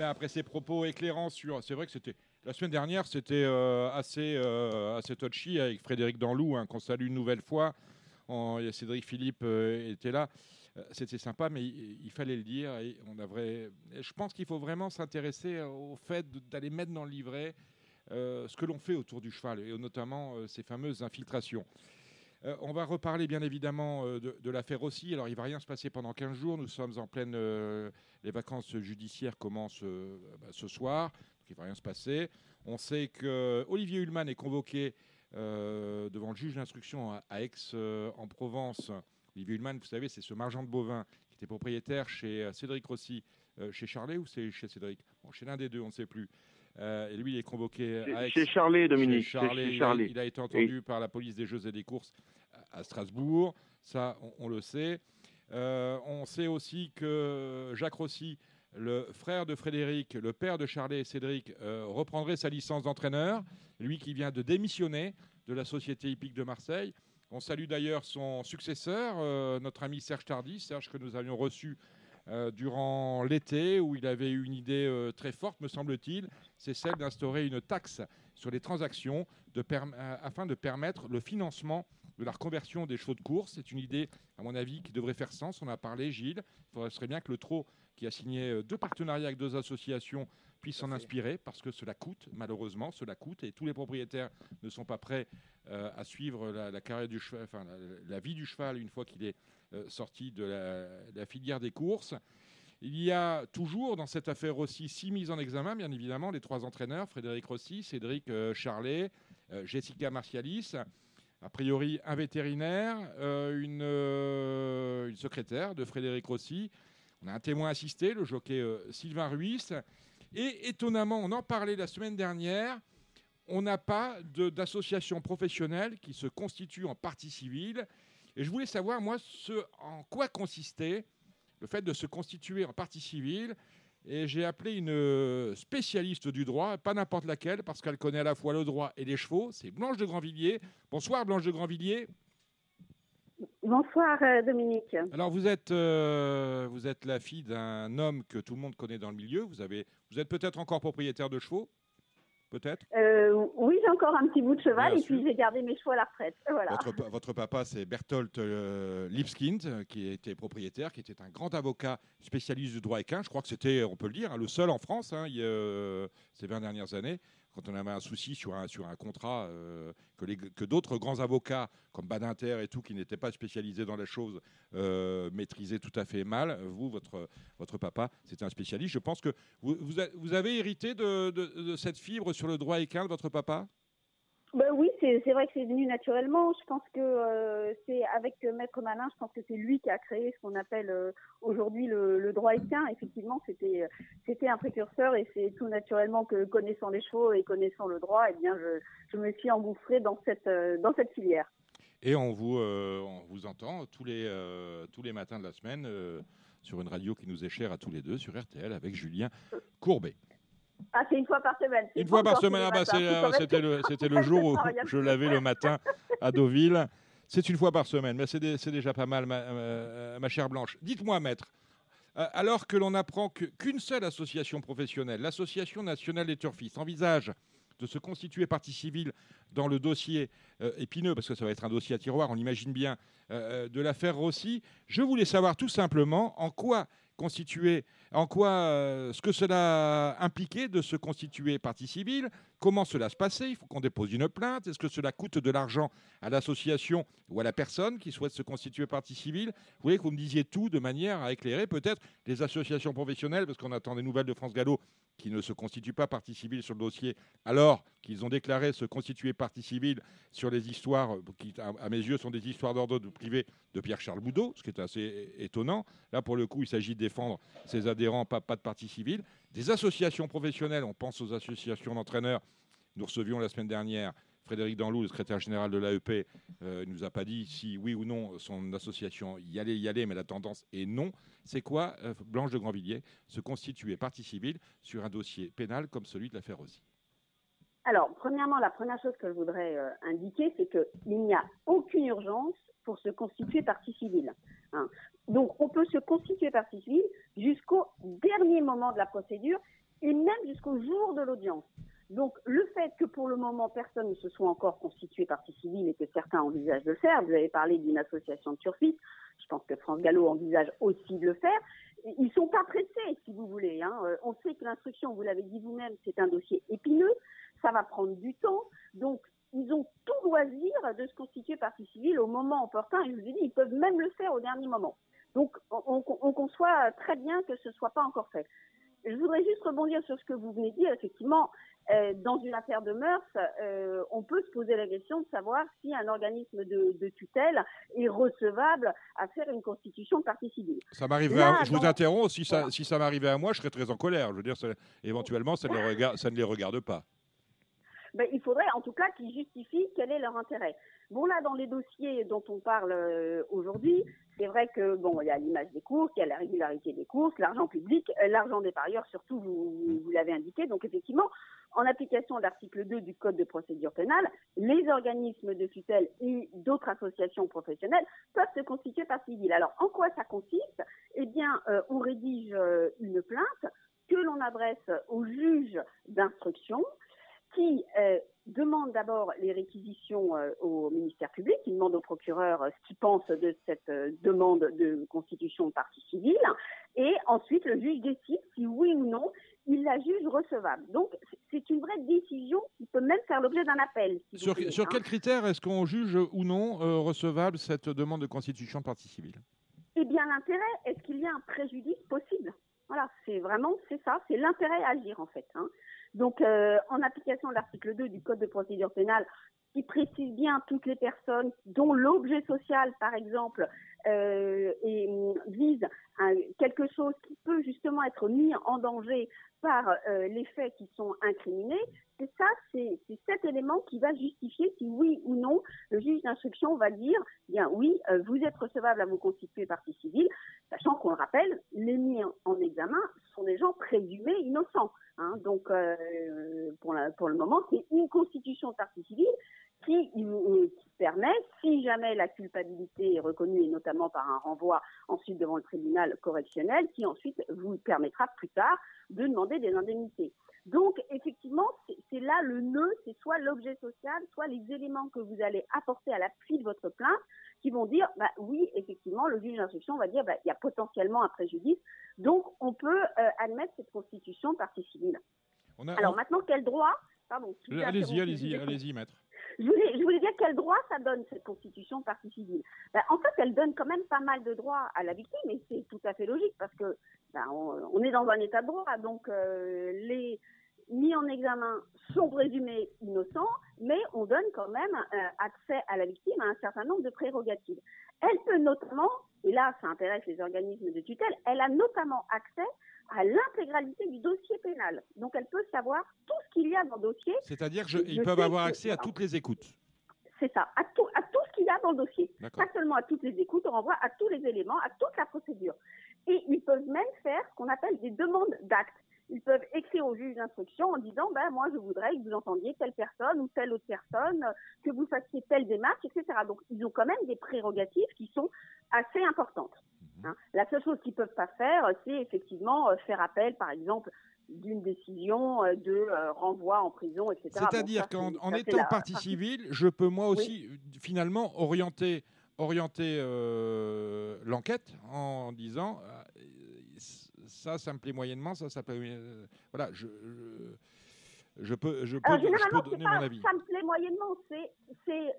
ben, après ces propos éclairants sur. C'est vrai que c'était. La semaine dernière, c'était euh, assez, euh, assez touchy avec Frédéric Danlou, hein, qu'on salue une nouvelle fois. Cédric Philippe euh, était là. C'était sympa, mais il, fallait le dire. On a je pense qu'il faut vraiment s'intéresser au fait d'aller mettre dans le livret ce que l'on fait autour du cheval, et notamment ces fameuses infiltrations. Euh, on va reparler bien évidemment euh, de, l'affaire aussi. Alors il ne va rien se passer pendant 15 jours. Nous sommes en pleine. Euh, les vacances judiciaires commencent bah, ce soir. il ne va rien se passer. On sait que Olivier Hulman est convoqué devant le juge d'instruction à, Aix en Provence. Olivier Hulman, vous savez, c'est ce marchand de bovins qui était propriétaire chez Cédric Rossi, chez Charlet ou c'est chez Cédric? Chez l'un des deux, on ne sait plus. et lui, il est convoqué à Aix. Chez Charlet, Dominique. Chez Charlet, Il, a, été entendu par la police des Jeux et des courses à Strasbourg. Ça, on, le sait. Euh, on sait aussi que Jacques Rossi, le frère de Frédéric, le père de Charlet et Cédric, euh, reprendrait sa licence d'entraîneur. Lui qui vient de démissionner de la Société hippique de Marseille. On salue d'ailleurs son successeur, euh, notre ami Serge Tardy, Serge que nous avions reçu durant l'été, où il avait eu une idée très forte, me semble-t-il, c'est celle d'instaurer une taxe sur les transactions afin de permettre le financement de la reconversion des chevaux de course. C'est une idée, à mon avis, qui devrait faire sens. On a parlé, Gilles. Il serait bien que le TRO, qui a signé euh, deux partenariats avec deux associations, puisse s'en inspirer parce que cela coûte, malheureusement, cela coûte et tous les propriétaires ne sont pas prêts euh, à suivre la, carrière du cheval, enfin, la, vie du cheval une fois qu'il est euh, sorti de la, filière des courses. Il y a toujours dans cette affaire aussi six mises en examen, bien évidemment, les trois entraîneurs, Frédéric Rossi, Cédric Charlet, Jessica Martialis a priori un vétérinaire, euh, euh, une, secrétaire de Frédéric Rossi. On a un témoin assisté, le jockey euh, Sylvain Ruiz. Et étonnamment, on en parlait la semaine dernière, on n'a pas d'association professionnelle qui se constitue en partie civile. Et je voulais savoir, moi, ce, en quoi consistait le fait de se constituer en partie civile et j'ai appelé une euh, spécialiste du droit, pas n'importe laquelle, parce qu'elle connaît à la fois le droit et les chevaux. C'est Blanche de Grandvilliers. Bonsoir Blanche de Grandvilliers. Bonsoir euh, Dominique. Alors vous êtes, euh, vous êtes la fille d'un homme que tout le monde connaît dans le milieu. Vous, avez, vous êtes peut-être encore propriétaire de chevaux? Peut-être? Euh, Oui, j'ai encore un petit bout de cheval et puis j'ai gardé mes chevaux à la retraite. (laughs) Votre, papa, c'est Berthold euh, Lipskind, qui était propriétaire, qui était un grand avocat spécialiste du droit équin. Je crois que c'était, on peut le dire, hein, le seul en France hein, il, ces 20 dernières années quand on avait un souci sur un, contrat euh, que, d'autres grands avocats comme Badinter et tout, qui n'étaient pas spécialisés dans la chose, euh, maîtrisaient tout à fait mal. Vous, votre, votre papa, c'était un spécialiste. Je pense que vous, vous, avez hérité de, de, cette fibre sur le droit équin de votre papa? Ben oui, c'est vrai que c'est venu naturellement. Je pense que euh, c'est avec Maître Malin, je pense que c'est lui qui a créé ce qu'on appelle euh, aujourd'hui le, droit équin. Effectivement, c'était c'était un précurseur et c'est tout naturellement que connaissant les chevaux et connaissant le droit, eh bien je, je me suis engouffrée dans cette euh, dans cette filière. Et on vous on vous entend tous les tous les matins de la semaine sur une radio qui nous est chère à tous les deux sur RTL avec Julien Courbet. Ah, c'est une fois par semaine. Une fois par semaine, ah bah, euh, c'était le, le jour où (laughs) je l'avais le matin à Deauville. C'est une fois par semaine, mais c'est déjà pas mal, ma, ma chère Blanche. Dites-moi, maître, euh, alors que l'on apprend qu'une seule association professionnelle, l'Association nationale des turfistes, envisage de se constituer partie civile dans le dossier euh, épineux, parce que ça va être un dossier à tiroir, on imagine bien, de l'affaire Rossi, je voulais savoir tout simplement en quoi constituer, en quoi, euh, ce que cela impliquait de se constituer partie civile, comment cela se passait, il faut qu'on dépose une plainte, est-ce que cela coûte de l'argent à l'association ou à la personne qui souhaite se constituer partie civile? Vous voulez que vous me disiez tout de manière à éclairer peut-être les associations professionnelles, parce qu'on attend des nouvelles de France Gallo qui ne se constituent pas partie civile sur le dossier, alors qu'ils ont déclaré se constituer partie civile sur les histoires qui, à mes yeux, sont des histoires d'ordre privé de Pierre-Charles Boudot, ce qui est assez étonnant. Là, pour le coup, il s'agit de défendre ses adhérents, pas, pas de partie civile. Des associations professionnelles, on pense aux associations d'entraîneurs. Nous recevions la semaine dernière Frédéric Danlou, le secrétaire général de l'AEP, euh, ne nous a pas dit si oui ou non son association y allait, y allait, mais la tendance est non. C'est quoi, euh, Blanche de Grandvilliers, se constituer partie civile sur un dossier pénal comme celui de l'affaire Rossi? Alors, premièrement, la première chose que je voudrais euh, indiquer, c'est qu'il n'y a aucune urgence pour se constituer partie civile. Hein. Donc, on peut se constituer partie civile jusqu'au dernier moment de la procédure et même jusqu'au jour de l'audience. Donc, le fait que pour le moment, personne ne se soit encore constitué partie civile et que certains envisagent de le faire, vous avez parlé d'une association de turfistes, je pense que France Gallo envisage aussi de le faire. Ils ne sont pas pressés, si vous voulez. Hein. Euh, on sait que l'instruction, vous l'avez dit vous-même, c'est un dossier épineux, ça va prendre du temps. Donc, ils ont tout loisir de se constituer partie civile au moment opportun. Et je vous ai dit, ils peuvent même le faire au dernier moment. Donc, on, on conçoit très bien que ce ne soit pas encore fait. Je voudrais juste rebondir sur ce que vous venez de dire. Effectivement, euh, dans une affaire de mœurs, euh, on peut se poser la question de savoir si un organisme de, tutelle est recevable à faire une constitution de partie civile. Ça m'arriverait. Je vous interromps. Si ça, si ça m'arrivait à moi, je serais très en colère. Je veux dire, éventuellement, ça ne, les regarde, ça ne les regarde pas. Ben, il faudrait en tout cas qu'ils justifient quel est leur intérêt. Bon, là, dans les dossiers dont on parle euh, aujourd'hui, c'est vrai que bon, il y a l'image des courses, il y a la régularité des courses, l'argent public, euh, l'argent des parieurs, surtout, vous, l'avez indiqué. Donc, effectivement, en application de l'article 2 du Code de procédure pénale, les organismes de tutelle et d'autres associations professionnelles peuvent se constituer par civil. Alors, en quoi ça consiste? Eh bien, euh, on rédige une plainte que l'on adresse au juge d'instruction qui euh, demande d'abord les réquisitions euh, au ministère public, qui demande au procureur euh, ce qu'il pense de cette demande de constitution de partie civile, et ensuite le juge décide si oui ou non il la juge recevable. Donc c'est une vraie décision qui peut même faire l'objet d'un appel. sur, sur quels critères est-ce qu'on juge ou non recevable cette demande de constitution de partie civile? Eh bien l'intérêt, est-ce qu'il y a un préjudice possible? Voilà, c'est vraiment, c'est ça, c'est l'intérêt à agir en fait. Hein. Donc, euh, en application de l'article 2 du Code de procédure pénale, qui précise bien toutes les personnes dont l'objet social, par exemple, et, vise quelque chose qui peut justement être mis en danger par euh, les faits qui sont incriminés, c'est ça, c'est cet élément qui va justifier si oui ou non le juge d'instruction va dire, bien oui, euh, vous êtes recevable à vous constituer partie civile, sachant qu'on le rappelle, les mis en examen sont des gens présumés innocents. Hein. donc, euh, pour, pour, le moment, c'est une constitution de partie civile qui, qui, permet, si jamais la culpabilité est reconnue, et notamment par un renvoi ensuite devant le tribunal correctionnel, qui ensuite vous permettra plus tard de demander des indemnités. Donc, effectivement, c'est là le nœud, c'est soit l'objet social, soit les éléments que vous allez apporter à l'appui de votre plainte qui vont dire, bah, oui, effectivement, le juge d'instruction va dire, bah, il y a potentiellement un préjudice, donc on peut euh, admettre cette constitution partie civile. Alors maintenant, quel droit? Pardon. Allez-y, allez-y, allez-y, maître. Je voulais, dire quel droit ça donne cette constitution partie civile. Ben, en fait, elle donne quand même pas mal de droits à la victime et c'est tout à fait logique parce que ben, on, est dans un état de droit, donc euh, les mis en examen sont présumés innocents, mais on donne quand même euh, accès à la victime à un certain nombre de prérogatives. Elle peut notamment, et là ça intéresse les organismes de tutelle, elle a notamment accès à l'intégralité du dossier pénal. Donc elle peut savoir tout ce qu'il y a dans le dossier. C'est-à-dire qu'ils peuvent avoir accès à toutes les écoutes. C'est ça, à tout, à tout ce qu'il y a dans le dossier. Pas seulement à toutes les écoutes, on renvoie à tous les éléments, à toute la procédure. Et ils peuvent même faire ce qu'on appelle des demandes d'actes. Ils peuvent écrire au juge d'instruction en disant ben, Moi, je voudrais que vous entendiez telle personne ou telle autre personne, que vous fassiez telle démarche, etc. Donc, ils ont quand même des prérogatives qui sont assez importantes. Hein. La seule chose qu'ils ne peuvent pas faire, c'est effectivement euh, faire appel, par exemple, d'une décision euh, de euh, renvoi en prison, etc. C'est-à-dire qu'en étant partie civile, je peux moi aussi finalement orienter, orienter l'enquête en disant ça, ça me plaît moyennement, ça, ça plaît. voilà, je, je, peux, je peux, donner mon avis. Ça me plaît moyennement, c'est,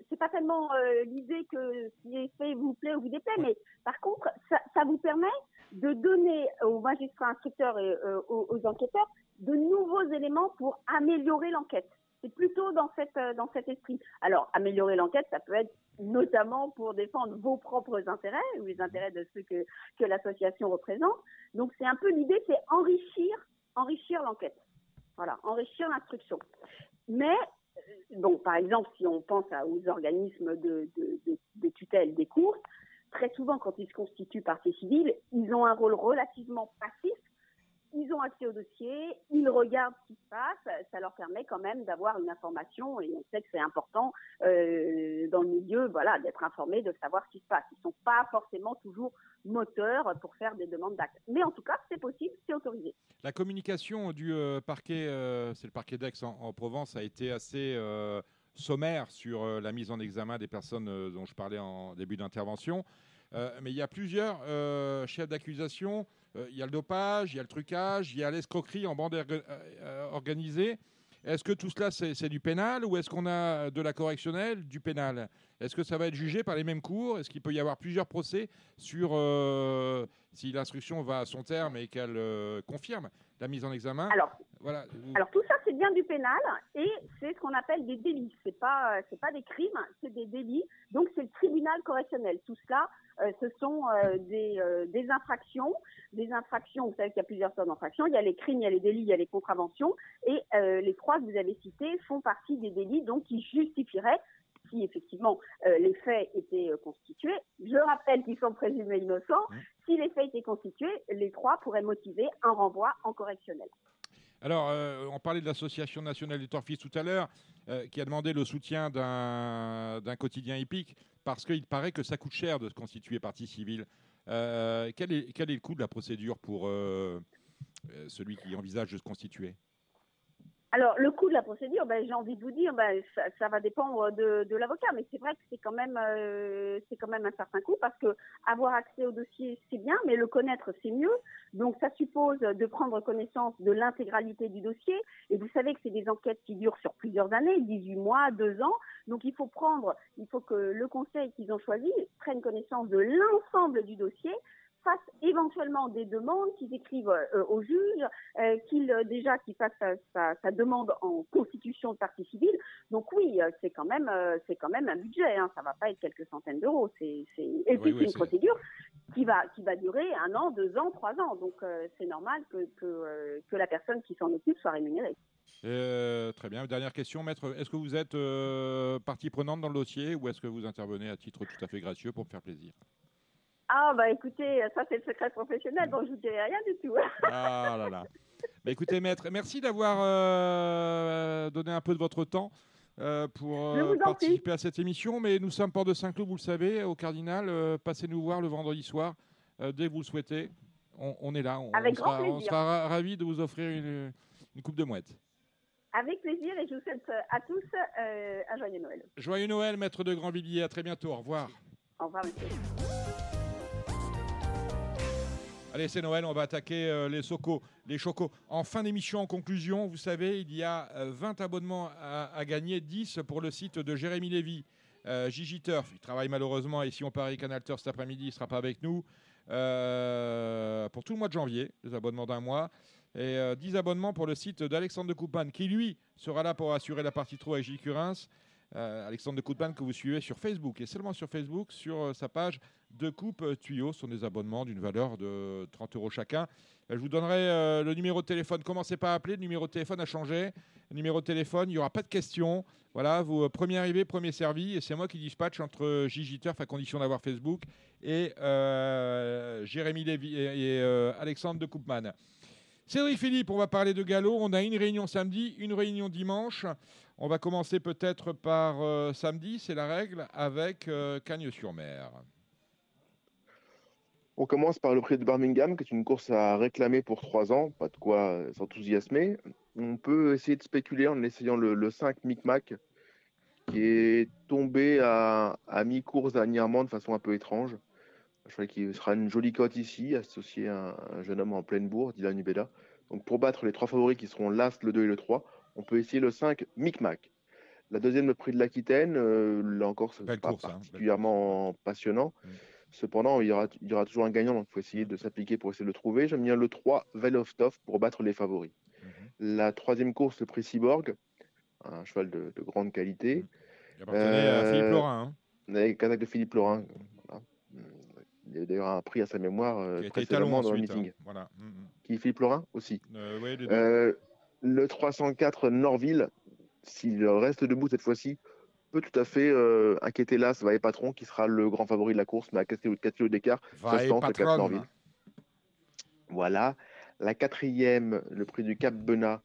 c'est, pas tellement l'idée que ce qui est fait vous plaît ou vous déplaît, mais par contre, ça, ça, vous permet de donner aux magistrats instructeurs et euh, aux, enquêteurs de nouveaux éléments pour améliorer l'enquête. C'est plutôt dans, cette, euh, dans cet esprit. Alors, améliorer l'enquête, ça peut être notamment pour défendre vos propres intérêts ou les intérêts de ceux que, que l'association représente. Donc, c'est un peu l'idée, c'est enrichir, enrichir l'enquête. Enrichir l'instruction. Mais, euh, par exemple, si on pense aux organismes de, tutelle des courses, très souvent, quand ils se constituent partie civile, ils ont un rôle relativement passif ils ont accès au dossier, ils regardent ce qui se passe, ça leur permet quand même d'avoir une information et on sait que c'est important euh, dans le milieu, voilà, d'être informé, de savoir ce qui se passe. Ils sont pas forcément toujours moteurs pour faire des demandes d'actes, mais en tout cas, c'est possible, c'est autorisé. La communication du euh, parquet, euh, c'est le parquet d'Aix en, Provence, a été assez sommaire sur la mise en examen des personnes dont je parlais en début d'intervention. mais il y a plusieurs chefs d'accusation il y a le dopage, il y a le trucage, il y a l'escroquerie en bande euh, organisée. Est-ce que tout cela, c'est du pénal ou est-ce qu'on a de la correctionnelle, du pénal? Est-ce que ça va être jugé par les mêmes cours? Est-ce qu'il peut y avoir plusieurs procès sur euh, si l'instruction va à son terme et qu'elle confirme la mise en examen? Voilà. alors tout ça, c'est bien du pénal et c'est ce qu'on appelle des délits. Ce n'est pas, pas des crimes, c'est des délits. Donc c'est le tribunal correctionnel. Tout cela, euh, ce sont euh, des, euh, des, infractions. Des infractions, vous savez qu'il y a plusieurs sortes d'infractions. Il y a les crimes, il y a les délits, il y a les contraventions. Et les trois que vous avez cités font partie des délits donc qui justifieraient si effectivement les faits étaient constitués. Je rappelle qu'ils sont présumés innocents. Mmh. Si les faits étaient constitués, les trois pourraient motiver un renvoi en correctionnel. Alors, on parlait de l'Association nationale des torfistes tout à l'heure, qui a demandé le soutien d'un quotidien hippique parce qu'il paraît que ça coûte cher de se constituer partie civile. Euh, quel, est, le coût de la procédure pour euh, euh, celui qui envisage de se constituer? Alors, le coût de la procédure, ben, j'ai envie de vous dire, ben, ça, va dépendre de, de l'avocat, mais c'est vrai que c'est quand même, euh, c'est quand même un certain coût parce que avoir accès au dossier, c'est bien, mais le connaître, c'est mieux. Donc, ça suppose de prendre connaissance de l'intégralité du dossier. Et vous savez que c'est des enquêtes qui durent sur plusieurs années, 18 mois, 2 ans. Donc, il faut prendre, il faut que le conseil qu'ils ont choisi prenne connaissance de l'ensemble du dossier fassent éventuellement des demandes, qu'ils écrivent euh, au juge, euh, qu'ils euh, déjà qu'ils fassent sa, demande en constitution de partie civile. Donc oui, c'est quand même c'est quand même un budget. Hein, ça va pas être quelques centaines d'euros. C'est et puis c'est une procédure qui va qui va durer un an, deux ans, trois ans. Donc c'est normal que que, que la personne qui s'en occupe soit rémunérée. très bien. Dernière question, maître. Est-ce que vous êtes partie prenante dans le dossier ou est-ce que vous intervenez à titre tout à fait gracieux pour me faire plaisir? Ah, bah écoutez, ça c'est le secret professionnel, donc je vous dirai rien du tout. (laughs) ah là là. Bah, écoutez, maître, merci d'avoir euh, donné un peu de votre temps. Euh, pour euh, participer à cette émission, mais nous sommes Port de Saint-Cloud, vous le savez, au Cardinal. passez nous voir le vendredi soir, dès que vous le souhaitez. On, est là, on, Avec sera, grand on sera ravis de vous offrir une, coupe de mouette. Avec plaisir et je vous souhaite à tous un joyeux Noël. Joyeux Noël, maître de Grandvilliers. À très bientôt. Au revoir. Au revoir, monsieur. Allez, c'est Noël, on va attaquer euh, les socos, les chocos. En fin d'émission, en conclusion, vous savez, il y a 20 euh, abonnements à, gagner, 10 pour le site de Jérémy Lévy. Euh, Gigi Turf, il travaille malheureusement ici on Paris Canal cet après-midi, il ne sera pas avec nous. pour tout le mois de janvier, les abonnements d'un mois. Et 10 abonnements pour le site d'Alexandre de Coupane, qui lui sera là pour assurer la partie trop avec Gilles Curins. Alexandre de Coupane que vous suivez sur Facebook et seulement sur Facebook, sur sa page deux coupes euh, tuyaux sont des abonnements d'une valeur de 30 euros chacun. Euh, je vous donnerai euh, le numéro de téléphone. Commencez pas à appeler, le numéro de téléphone a changé. Numéro de téléphone, il n'y aura pas de questions. Voilà, vous premier arrivé, premier servi. Et c'est moi qui dispatche entre Gigi Turf, à condition d'avoir Facebook, et Jérémy Lévy et, Alexandre de Koopman. Cédric Philippe, on va parler de galop. On a une réunion samedi, une réunion dimanche. On va commencer peut-être par samedi, c'est la règle, avec Cagnes-sur-Mer. On commence par le prix de Birmingham, qui est une course à réclamer pour trois ans, pas de quoi s'enthousiasmer. On peut essayer de spéculer en essayant le, 5 Micmac, qui est tombé à, mi-course dernièrement de façon un peu étrange. Je crois qu'il sera une jolie cote ici, associé à un, jeune homme en pleine bourre, Dylan Ubeda. Donc pour battre les trois favoris qui seront l'Ast, le 2 et le 3, on peut essayer le 5 Micmac. La deuxième, le prix de l'Aquitaine, euh, là encore, ce sera hein, particulièrement passionnant. Mm. Cependant, il y, aura, toujours un gagnant, donc il faut essayer de s'appliquer pour essayer de le trouver. J'aime bien le 3, Veloftov, pour battre les favoris. Mhm. La troisième course, le prix Cyborg, un cheval de, grande qualité. Il appartenait à Philippe Laurin. Hein. Avec de Philippe Laurin. Il y a d'ailleurs un prix à sa mémoire euh, précédemment dans le meeting. Hein. Voilà. Mm, mm. Qui Philippe Laurin aussi. Euh, euh, le 304 Norville, s'il reste debout cette fois-ci, peut tout à fait euh, inquiéter là va Patron, qui sera le grand favori de la course, mais à 4 kg d'écart, ça se tente, le 4 Voilà. La quatrième, le prix du Cap Benat.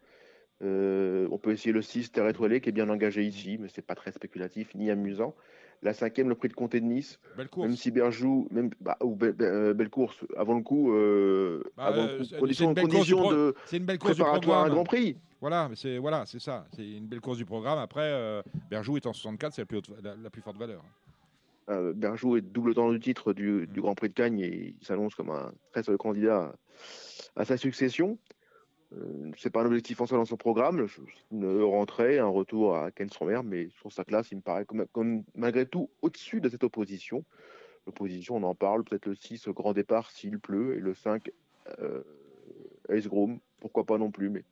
on peut essayer le 6 Terre étoilée qui est bien engagé ici, mais c'est pas très spéculatif ni amusant. La cinquième, le prix de Comté de Nice. Belle course. Même si Berjou, même, bah, ou euh, belle course, avant le coup, euh, bah, avant euh, condition, de c'est une belle course préparatoire à un Grand Prix. Voilà, c'est voilà, c'est ça. C'est une belle course du programme. Après, Berjou est en 64, c'est la plus, la, plus forte valeur. Berjou est double temps du titre du, du. Grand Prix de Cagnes et il s'annonce comme un très seul candidat à sa succession. Euh, c'est pas un objectif en soi dans son programme. Une rentrée, un retour à Ken-sur-Mer, mais sur sa classe, il me paraît malgré tout au-dessus de cette opposition. L'opposition, on en parle, peut-être le 6 au grand départ s'il pleut, et le 5 euh, pourquoi pas non plus, mais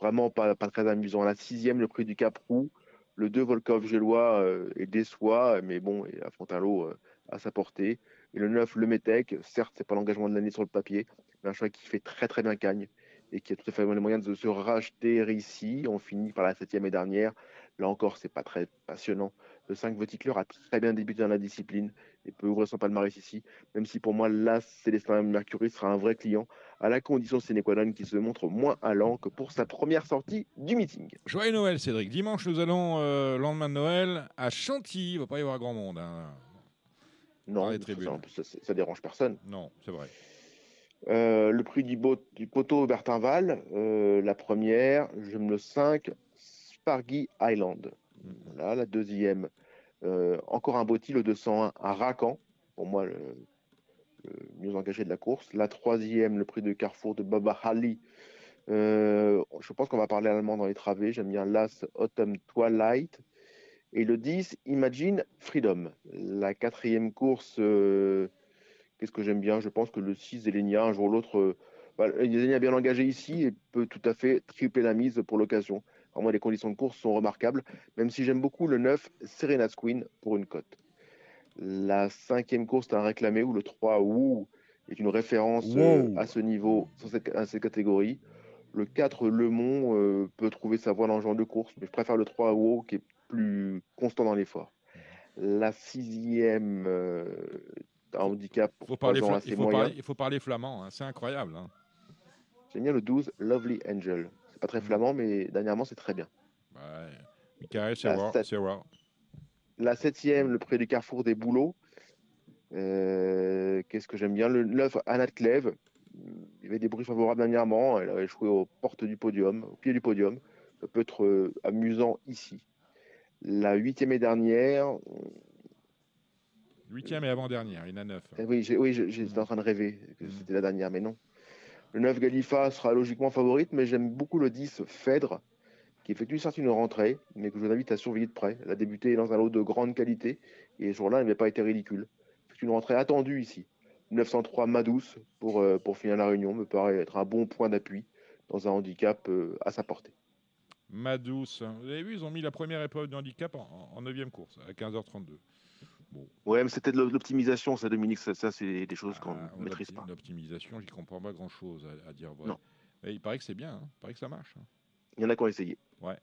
vraiment pas, très amusant. La sixième, le prix du Cap Roux, le 2 Volkov Gélois euh, déçoit, mais bon, affronte un lot euh, à sa portée. Et le 9, le Metec, certes, c'est pas l'engagement de l'année sur le papier, mais un choix qui fait très très bien cagne et qui a tout à fait les moyens de se racheter ici. On finit par la septième et dernière. Là encore, c'est pas très passionnant. Le 5 Voticleur a très bien débuté dans la discipline et peut ouvrir son palmarès ici, même si pour moi, là, Célestin Mercury sera un vrai client, à la condition Sénéquadon qui se montre moins allant que pour sa première sortie du meeting. Joyeux Noël, Cédric. Dimanche, nous allons, euh, lendemain de Noël, à Chantilly. Il ne va pas y avoir grand monde. Hein. Non, ça, ça, dérange personne. Non, c'est vrai. Euh, le prix du, poteau Bertinval, euh, la première, je me le 5, Spargy Island. La deuxième, euh, encore un Botti, le 201 à Racan, pour moi le, mieux engagé de la course. La troisième, le prix de Carrefour de Baba Hali. je pense qu'on va parler allemand dans les travées. J'aime bien Last Autumn Twilight. Et le 10, Imagine Freedom. La quatrième course Qu'est-ce que j'aime bien Je pense que le 6 Zélenia, un jour ou l'autre, euh, bah, bien engagé ici et peut tout à fait tripler la mise pour l'occasion. moi, les conditions de course sont remarquables, même si j'aime beaucoup le 9 Serena's Queen pour une cote. La cinquième course est un réclamé où le 3 Woo est une référence euh, à ce niveau, à cette catégorie. Le 4 Le Mont euh, peut trouver sa voie dans le genre de course, mais je préfère le 3 Woo qui est plus constant dans l'effort. La sixième handicap faut parler il, faut parler, il faut parler flamand, hein. c'est incroyable. Hein. J'aime bien le 12, Lovely Angel. C'est pas très mm. flamand, mais dernièrement, c'est très bien. Ouais. Michael, c'est. La septième, le prix du carrefour des boulots. Euh, qu'est-ce que j'aime bien? Le 9, Anna Clève. Il y avait des bruits favorables dernièrement. Elle avait échoué aux portes du podium, au pied du podium. Ça peut être euh, amusant ici. La huitième et dernière, Huitième et avant-dernière, il y en a neuf. Eh oui, j'étais en train de rêver que mm. c'était la dernière, mais non. Le 9 Galifa sera logiquement favorite, mais j'aime beaucoup le 10 Phèdre, qui effectue certes une rentrée, mais que je vous invite à surveiller de près. Elle a débuté dans un lot de grande qualité, et ce jour-là, elle n'avait pas été ridicule. C'est une rentrée attendue ici. 903 Madouce pour, euh, pour finir la réunion me paraît être un bon point d'appui dans un handicap euh, à sa portée. Madouce, vous avez vu, ils ont mis la première épreuve de handicap en, 9e course, à 15h32. Ouais, mais c'était de l'optimisation, ça, Dominique. Ça, c'est des choses qu'on ah, ne maîtrise pas. L'optimisation, j'y comprends pas grand-chose à, dire vrai. il paraît que c'est bien, hein. il paraît que ça marche. Hein. Il y en a qui ont essayé. Ouais.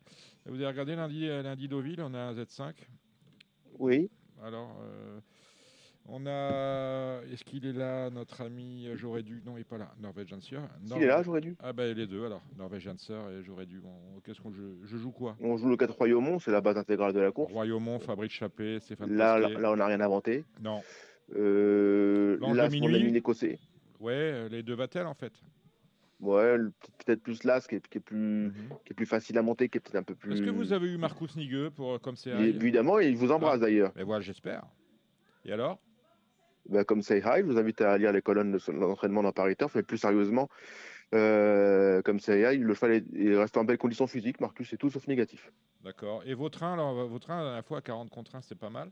vous avez regardé lundi, euh, lundi Deauville, on a un Z5. Oui. Alors, euh, on a. Est-ce qu'il est là, notre ami euh, J'aurais dû. Non, il n'est pas là. Norwegian Sir. Il est là, j'aurais dû. Ah, ben les deux alors. Norwegian Sir et J'aurais dû. Qu'est-ce qu'on joue Je joue quoi? On joue le 4 Royaumont, c'est la base intégrale de la course. Royaumont, Fabrice Chappé, Stéphane là, là, on n'a rien inventé. Non. Euh, là, c'est mon ami écossais. Ouais, euh, les deux Vatel en fait. Ouais, peut-être plus là, qui est, qui est plus, mhm. qui est plus facile à monter, qui est peut-être un peu plus. Est-ce que vous avez eu Marcus Nigueux pour comme c'est Évidemment, il vous embrasse ah. d'ailleurs. Mais voilà, j'espère. Et alors? Bah, comme Say Hi, je vous invite à lire les colonnes de l'entraînement dans Paris Turf, mais plus sérieusement, euh, comme Say Hi, le cheval reste en belle condition physique, Marcus, c'est tout sauf négatif. D'accord. Et vos trains, alors, vos trains, à la fois à 40 contre 1, c'est pas mal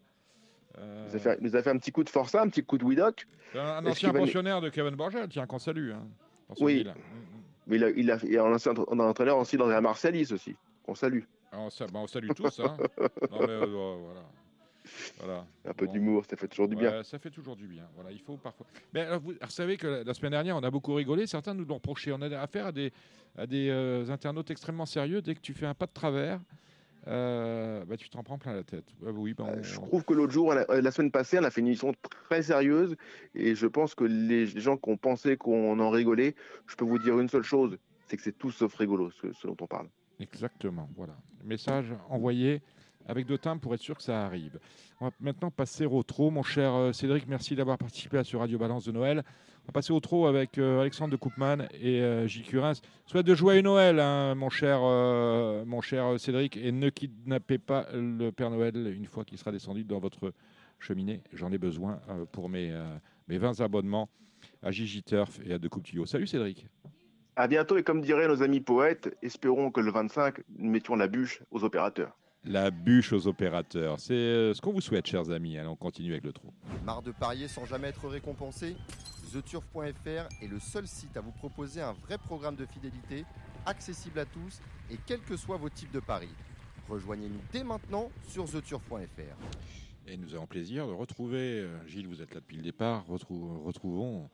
euh... nous, a fait, nous a fait un petit coup de Força, un petit coup de Widoc. Un, ancien pensionnaire de Kevin Borgel, tiens, qu'on salue. Hein, oui. Mais il a, il a, il a un ancien entraîneur aussi dans la Marseillis aussi, salue. Ah, on, bah, on, salue tous. Hein. (laughs) non, mais, euh, voilà. Voilà. Un peu d'humour, ça fait toujours du bien. Ça fait toujours du bien. Voilà, il faut parfois. Mais vous, savez que la, semaine dernière, on a beaucoup rigolé. Certains nous l'ont reproché. On a affaire à des, à des euh, internautes extrêmement sérieux. Dès que tu fais un pas de travers, Euh, bah, tu t'en prends plein la tête. Bah oui, bah, Je trouve que l'autre jour, la, semaine passée, on a fait une émission très sérieuse et je pense que les gens qui ont pensé qu'on en rigolait, je peux vous dire une seule chose, c'est que c'est tout sauf rigolo ce, ce, dont on parle. Exactement, voilà. Message envoyé avec de temps pour être sûr que ça arrive. On va maintenant passer au trot. Mon cher euh, Cédric, merci d'avoir participé à ce Radio Balance de Noël. On va passer au trot avec euh, Alexandre de Koopman et euh, J. Curins. Souhaite de joyeux Noël, hein, mon, cher, mon cher Cédric, et ne kidnappez pas le Père Noël une fois qu'il sera descendu dans votre cheminée. J'en ai besoin pour mes, mes 20 abonnements à Gigi Turf et à De Coupe Salut Cédric. À bientôt et comme diraient nos amis poètes, espérons que le 25, nous mettions la bûche aux opérateurs. La bûche aux opérateurs. C'est euh, ce qu'on vous souhaite, chers amis. Allez, on continue avec le trou. Marre de parier sans jamais être récompensé TheTurf.fr est le seul site à vous proposer un vrai programme de fidélité, accessible à tous et quels que soient vos types de paris. Rejoignez-nous dès maintenant sur TheTurf.fr. Et nous avons plaisir de retrouver, euh, Gilles, vous êtes là depuis le départ, retrouvons,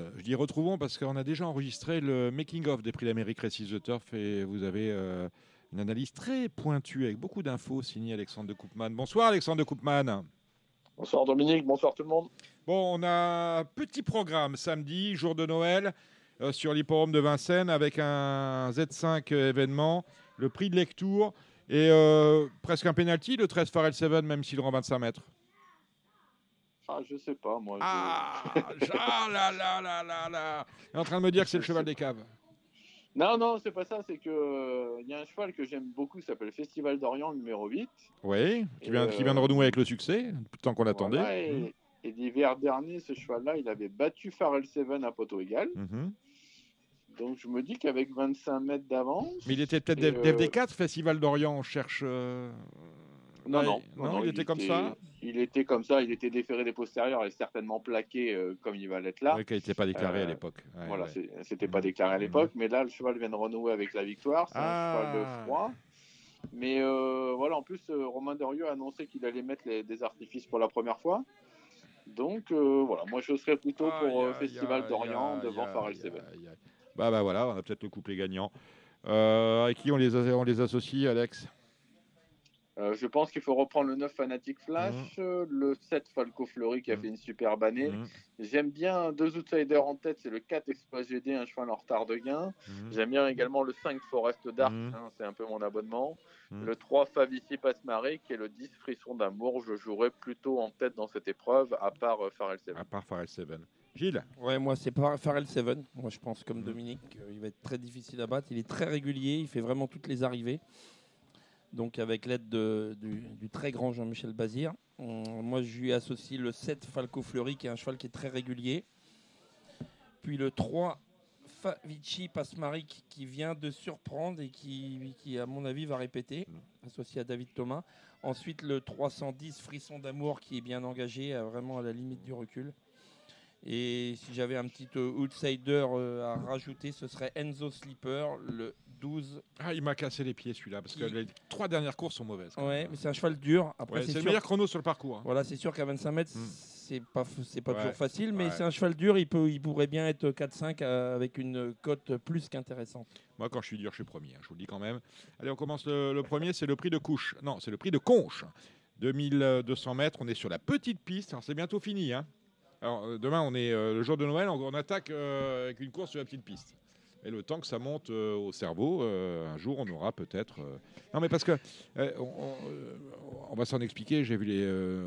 euh, je dis retrouvons parce qu'on a déjà enregistré le making-of des prix d'Amérique Récise The Turf et vous avez une analyse très pointue avec beaucoup d'infos signée Alexandre de Koopman. Bonsoir Alexandre de Koopman. Bonsoir Dominique, bonsoir tout le monde. Bon, on a un petit programme samedi, jour de Noël, euh, sur l'hipporome de Vincennes avec un Z5 événement, le prix de lecture et euh, presque un penalty, le 13 Farrell 7, même s'il rend 25 mètres. Ah, je sais pas, moi. Ah, (laughs) ah là là là là là Il est en train de me dire que c'est le cheval des caves. Non, non, c'est pas ça. C'est que il euh, y a un cheval que j'aime beaucoup, qui s'appelle Festival d'Orient numéro 8. Oui, qui vient, qui vient de euh, renouer avec le succès, tant qu'on l'attendait. Mmh. et, l'hiver dernier, ce cheval-là, il avait battu Farrell Seven à poteau égal. Mmh. Donc je me dis qu'avec 25 mètres d'avance. Mais il était peut-être DFD4, euh, Festival d'Orient, on cherche. Non, non, non, il, était comme ça Il était comme ça, il était déféré des postérieurs et certainement plaqué euh, comme il va l'être là. Oui, qui n'était pas déclaré à euh, l'époque. voilà, c'était pas déclaré à l'époque, mais là, le cheval vient de renouer avec la victoire, c'est un cheval de ah. froid. Mais euh, voilà, en plus, Romain Derieux a annoncé qu'il allait mettre des artifices pour la première fois. Donc voilà, moi je serais plutôt pour Festival d'Orient devant Pharrell Seven. Bah, bah voilà, on a peut-être le couplet gagnant. avec qui on les, on les associe, Alex? Euh, je pense qu'il faut reprendre le 9 Fanatic Flash, mmh. le 7 Falco Fleury qui a mmh. fait une superbe année. Mmh. J'aime bien deux outsiders en tête, c'est le 4 Express GD, un cheval en retard de gain. J'aime bien également le 5 Forest Dark, hein, c'est un peu mon abonnement. Le 3 Favici Pasmarik et le 10 Frisson d'amour, je jouerais plutôt en tête dans cette épreuve, à part euh, Farrell 7. À part Farrell 7. Gilles Ouais, moi c'est pas Farrell 7. Moi je pense comme Dominique, euh, il va être très difficile à battre. Il est très régulier, il fait vraiment toutes les arrivées donc avec l'aide du, très grand Jean-Michel Bazir. moi, je lui associe le 7 Falco Fleury, qui est un cheval qui est très régulier. Puis le 3 Favici Pasmarik, qui vient de surprendre et qui, qui, à mon avis, va répéter, associé à David Thomas. Ensuite, le 310 Frisson d'amour, qui est bien engagé, vraiment à la limite du recul. Et si j'avais un petit euh, outsider euh, à rajouter, ce serait Enzo Slipper, le ah, il m'a cassé les pieds celui-là, parce que les trois dernières courses sont mauvaises. Ouais, mais c'est un cheval dur. Après, c'est le meilleur chrono sur le parcours. Hein. Voilà, c'est sûr qu'à 25 mètres, hmm. c'est pas, c'est pas toujours facile, mais c'est un cheval dur. Il, peut, il pourrait bien être 4-5 euh, avec une cote plus qu'intéressante. Moi, quand je suis dur, je suis premier. Hein, je vous le dis quand même. Allez, on commence le, premier, c'est le prix de couche. Non, c'est le prix de conche. 2200 mètres, on est sur la petite piste. Alors, c'est bientôt fini. Hein. Alors, euh, demain, on est euh, le jour de Noël, on, attaque avec une course sur la petite piste. Et le temps que ça monte euh, au cerveau, euh, un jour, on aura peut-être. Euh, non, mais parce que on, va s'en expliquer. J'ai vu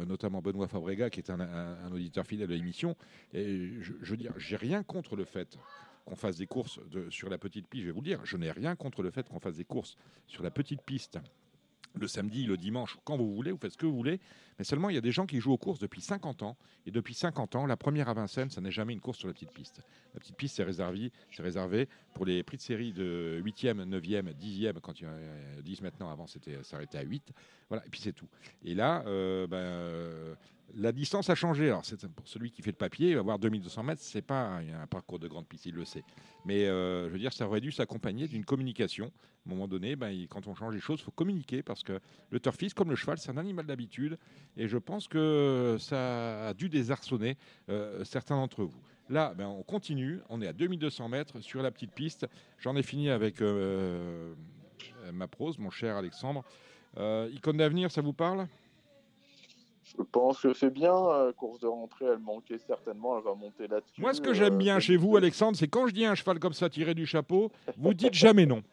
notamment Benoît Fabrega, qui est un, auditeur fidèle de l'émission. Je, veux dire, j'ai rien contre le fait qu'on fasse des courses sur la petite piste. Je vais vous le dire, je n'ai rien contre le fait qu'on fasse des courses sur la petite piste le samedi, le dimanche, quand vous voulez, vous faites ce que vous voulez. Mais seulement, il y a des gens qui jouent aux courses depuis 50 ans. Et depuis 50 ans, la première à Vincennes, ça n'est jamais une course sur la petite piste. La petite piste, c'est réservé, réservé pour les prix de série de 8e, 9e, 10e, quand il y a 10 maintenant, avant, c'était s'arrêtait à 8. Voilà, et puis c'est tout. Et là, euh, ben, la distance a changé. Alors, pour celui qui fait le papier, avoir 2200 mètres, c'est pas un, parcours de grande piste, il le sait. Mais euh, je veux dire, ça aurait dû s'accompagner d'une communication. À un moment donné, ben, quand on change les choses, il faut communiquer parce que le turfiste, comme le cheval, c'est un animal d'habitude. Et je pense que ça a dû désarçonner euh, certains d'entre vous. Là, ben, on continue. On est à 2200 mètres sur la petite piste. J'en ai fini avec ma prose, mon cher Alexandre. icône d'avenir, ça vous parle? Je pense que c'est bien. course de rentrée, elle manquait certainement. Elle va monter là-dessus. Moi, ce que j'aime bien chez vous, Alexandre, c'est quand je dis un cheval comme ça tiré du chapeau, vous dites jamais non.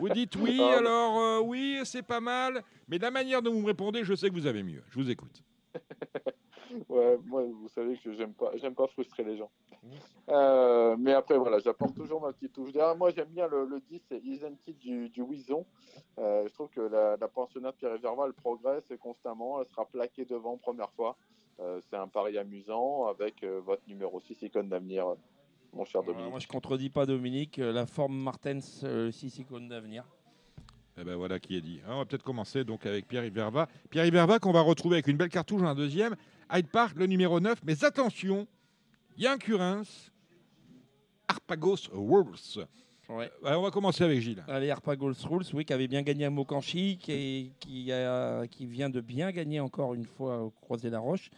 Vous dites oui, ah, alors oui, c'est pas mal. Mais la manière dont vous me répondez, je sais que vous avez mieux. Je vous écoute. (laughs) ouais, moi, vous savez que j'aime pas, j'aime pas frustrer les gens. Euh, mais après, voilà, j'apporte toujours ma petite touche. moi, j'aime bien le, le 10, c'est Isenti du, du Wison. Euh, je trouve que la, la pensionnaire Pierre Verval elle progresse constamment. Elle sera plaquée devant première fois. Euh, c'est un pari amusant avec votre numéro 6, icône d'avenir, mon cher Dominique. moi, je contredis pas Dominique. La forme Martens, 6 icône d'avenir. Eh ben voilà qui est dit. on va peut-être commencer donc avec Pierre Iverva. Pierre Iverva qu'on va retrouver avec une belle cartouche en deuxième. Hyde Park, le numéro 9. Mais attention, il y a un Curins, Arpagos Rules. Ouais. on va commencer avec Gilles. Allez, Arpagos Rules, oui, qui avait bien gagné à Mokanchi, qui, qui, qui vient de bien gagner encore une fois au Croisé la Roche.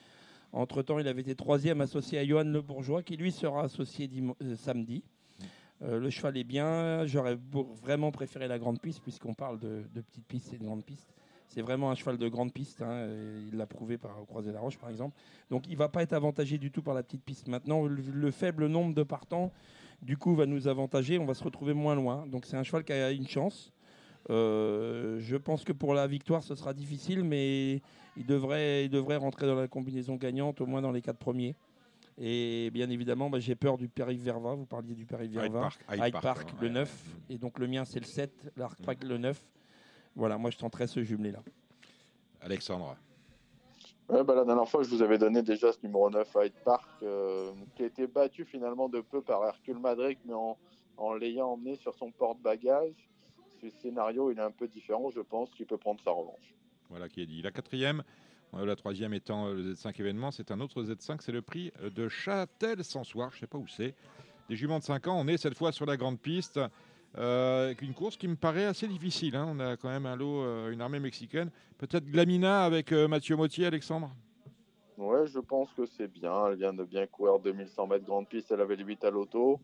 Entre-temps, il avait été troisième associé à Johan Le Bourgeois, qui lui sera associé euh, samedi. Euh, le cheval est bien. J'aurais vraiment préféré la grande piste, puisqu'on parle de, petites pistes et de grandes pistes. C'est vraiment un cheval de grande piste. Hein, il l'a prouvé par Croisé la Roche, par exemple. Donc, il ne va pas être avantagé du tout par la petite piste. Maintenant, le, faible nombre de partants, du coup, va nous avantager. On va se retrouver moins loin. Donc, c'est un cheval qui a une chance. Euh, je pense que pour la victoire, ce sera difficile, mais il devrait, il devrait rentrer dans la combinaison gagnante, au moins dans les quatre premiers. Et bien évidemment, bah, j'ai peur du périph' Verva. Vous parliez du périph' Verva. Hyde Park, le 9. Et donc le mien, c'est le 7, l'Arc le 9. Voilà, moi je tenterai ce jumelé-là. Alexandre. bah, la dernière fois, je vous avais donné déjà ce numéro 9 à Hyde Park, euh, qui a été battu finalement de peu par Hercule Madric, mais en, en l'ayant emmené sur son porte-bagages. Ce scénario, il est un peu différent. Je pense qu'il peut prendre sa revanche. Voilà qui est dit. La quatrième, la troisième étant euh, le Z5 événement, c'est un autre Z5, c'est le prix euh, de Châtel-Sansoir, je ne sais pas où c'est. Des juments de 5 ans, on est cette fois sur la grande piste, euh, une course qui me paraît assez difficile. Hein. On a quand même un lot, une armée mexicaine. Peut-être Glamina avec Mathieu Mottier, Alexandre? Ouais, je pense que c'est bien. Elle vient de bien courir 2100 mètres grande piste, elle avait les 8 à l'auto.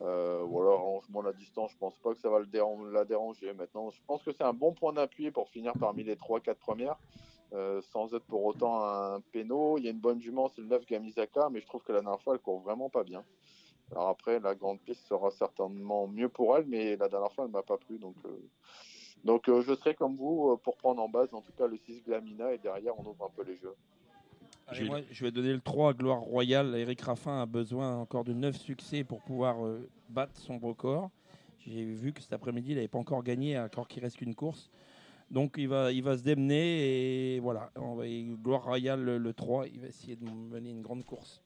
voilà, range-moi la distance, je pense pas que ça va la déranger. Maintenant, je pense que c'est un bon point d'appui pour finir parmi les 3-4 premières. Euh, sans être pour autant un péno. Il y a une bonne jument, c'est le 9 Gamizaka, mais je trouve que la dernière fois, elle court vraiment pas bien. Alors après, la grande piste sera certainement mieux pour elle, mais la dernière fois, elle m'a pas plu. Donc, euh, donc euh, je serai comme vous pour prendre en base, en tout cas, le 6 Glamina, et derrière, on ouvre un peu les jeux. je vais donner le 3 à Gloire Royale. Eric Raffin a besoin encore de 9 succès pour pouvoir battre son record. J'ai vu que cet après-midi, il n'avait pas encore gagné, encore qu'il reste qu'une course. Donc il va, il va se démener et voilà, on va, Gloire Royale le, 3, il va essayer de mener une grande course.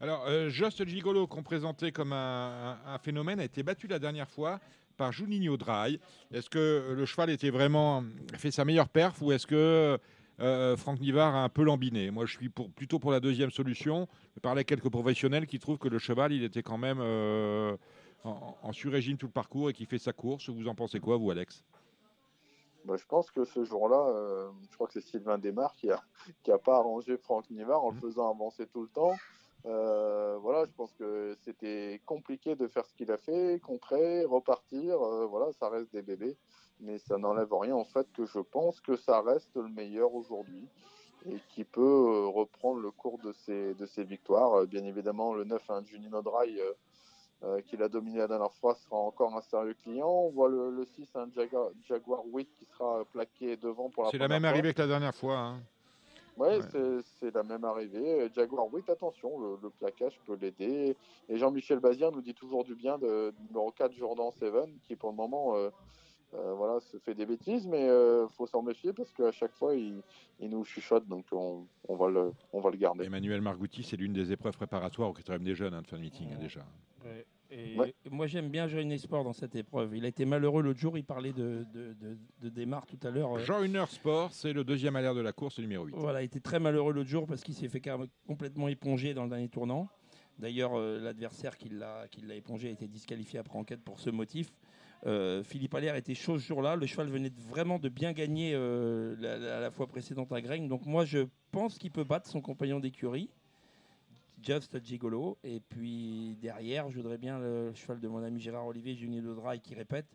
Alors, euh, Just Gigolo, qu'on présentait comme un, phénomène, a été battu la dernière fois par Juninho Dry. Est-ce que le cheval était vraiment fait sa meilleure perf ou est-ce que euh, Franck Nivard a un peu lambiné? Moi, je suis plutôt pour la deuxième solution. Je parlais quelques professionnels qui trouvent que le cheval, il était quand même euh, en, en sur-régime tout le parcours et qui fait sa course. Vous en pensez quoi, vous, Alex? Bah, je pense que ce jour-là, euh, je crois que c'est Sylvain Desmar qui a, qui a pas arrangé Franck Nivard en le faisant avancer tout le temps. Euh, voilà, je pense que c'était compliqué de faire ce qu'il a fait, contrer, repartir. Euh, voilà, ça reste des bébés, mais ça n'enlève rien en fait que je pense que ça reste le meilleur aujourd'hui et qui peut reprendre le cours de ses, de ses victoires. bien évidemment, le 9 un Junino Dry euh, qu'il a dominé la dernière fois, sera encore un sérieux client. On voit le, 6, un Jaguar, Jaguar qui sera plaqué devant pour la C'est la même arrivée que la dernière fois. Hein. Oui, ouais. c'est la même arrivée. Jaguar Wick, attention, le, plaquage peut l'aider. Et Jean-Michel Bazir nous dit toujours du bien de, numéro 4, Jordan Seven, qui pour le moment euh, euh, voilà, se fait des bêtises, mais il faut s'en méfier parce qu'à chaque fois, il, nous chuchote, donc on, va le, on va le garder. Emmanuel Margouti, c'est l'une des épreuves préparatoires au quatrième des jeunes hein, de fin de meeting déjà. Et Moi, j'aime bien Joiner Sport dans cette épreuve. Il a été malheureux l'autre jour. Il parlait de, de, de, tout à l'heure. Joiner Sport, c'est le deuxième à de la course, numéro 8. Voilà, il était très malheureux l'autre jour parce qu'il s'est fait complètement éponger dans le dernier tournant. D'ailleurs, euh, l'adversaire qui l'a épongé a été disqualifié après enquête pour ce motif. Euh, Philippe Allaire était chaud ce jour-là. Le cheval venait vraiment de bien gagner euh, la, la, fois précédente à Graigne. Donc moi, je pense qu'il peut battre son compagnon d'écurie. Just Gigolo. Et puis derrière, je voudrais bien le cheval de mon ami Gérard Olivier, Junior Dry, qui répète.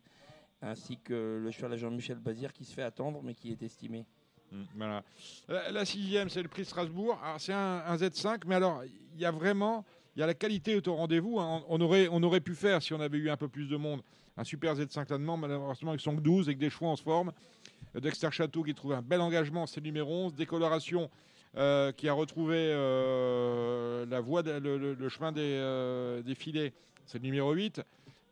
ainsi que le cheval à Jean-Michel Bazir qui se fait attendre mais qui est estimé. Mmh, voilà. La, sixième, c'est le prix Strasbourg. C'est un, Z5, mais alors il y a vraiment, il y a la qualité au rendez-vous. Hein. On, aurait, on aurait pu faire si on avait eu un peu plus de monde un super Z5 là-dedans. Malheureusement, ils sont que 12 avec des chevaux en forme. Dexter Château qui trouve un bel engagement, c'est numéro 11. Décoloration euh, qui a retrouvé euh, la voie, le, chemin des, euh, des filets, c'est le numéro 8.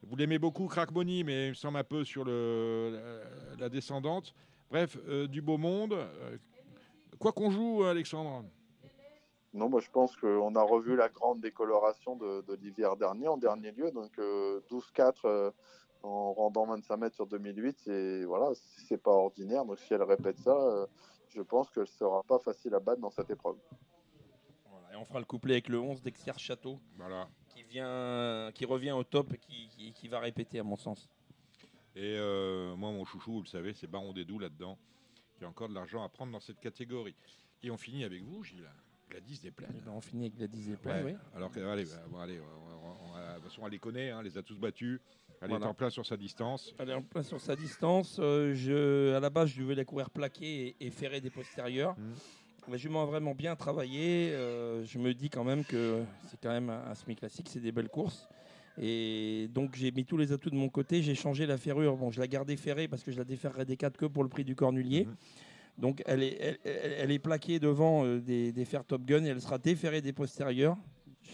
Vous l'aimez beaucoup, Crack Money, mais il me semble un peu sur le, la, descendante. Bref, du beau monde. quoi qu'on joue, Alexandre? Non, moi je pense qu'on a revu la grande décoloration de, l'hiver dernier, en dernier lieu. Donc 12-4 en rendant 25 mètres sur 2008, c'est voilà, c'est pas ordinaire. Donc si elle répète ça, je pense que ce sera pas facile à battre dans cette épreuve. et on fera le couplet avec le 11 d'Extier Château, voilà. qui, vient, qui revient au top et qui, qui, va répéter à mon sens. Et euh, moi, mon chouchou, vous le savez, c'est Baron des Doux là-dedans, qui a encore de l'argent à prendre dans cette catégorie. Et on finit avec vous, Gilles. Gladys des Plaines. Eh ben, on finit avec Gladys des Plaines, oui. Alors, allez, bah, allez de toute façon, on les connaît, hein, les a tous battus. Elle est en plein sur sa distance. Elle est en plein sur sa distance. Euh, je, à la base, je devais la courir plaquée et, ferrer des postérieurs. Mmh. La jument a vraiment bien travaillé. Euh, je me dis quand même que c'est quand même un, semi classique, c'est des belles courses. Et donc j'ai mis tous les atouts de mon côté. J'ai changé la ferrure. Bon, je la gardais ferrée parce que je la déferrerai des quatre queues pour le prix du cornulier. Mmh. Donc elle est, elle, est plaquée devant euh, des, des fers Top Gun et elle sera déferrée des postérieurs.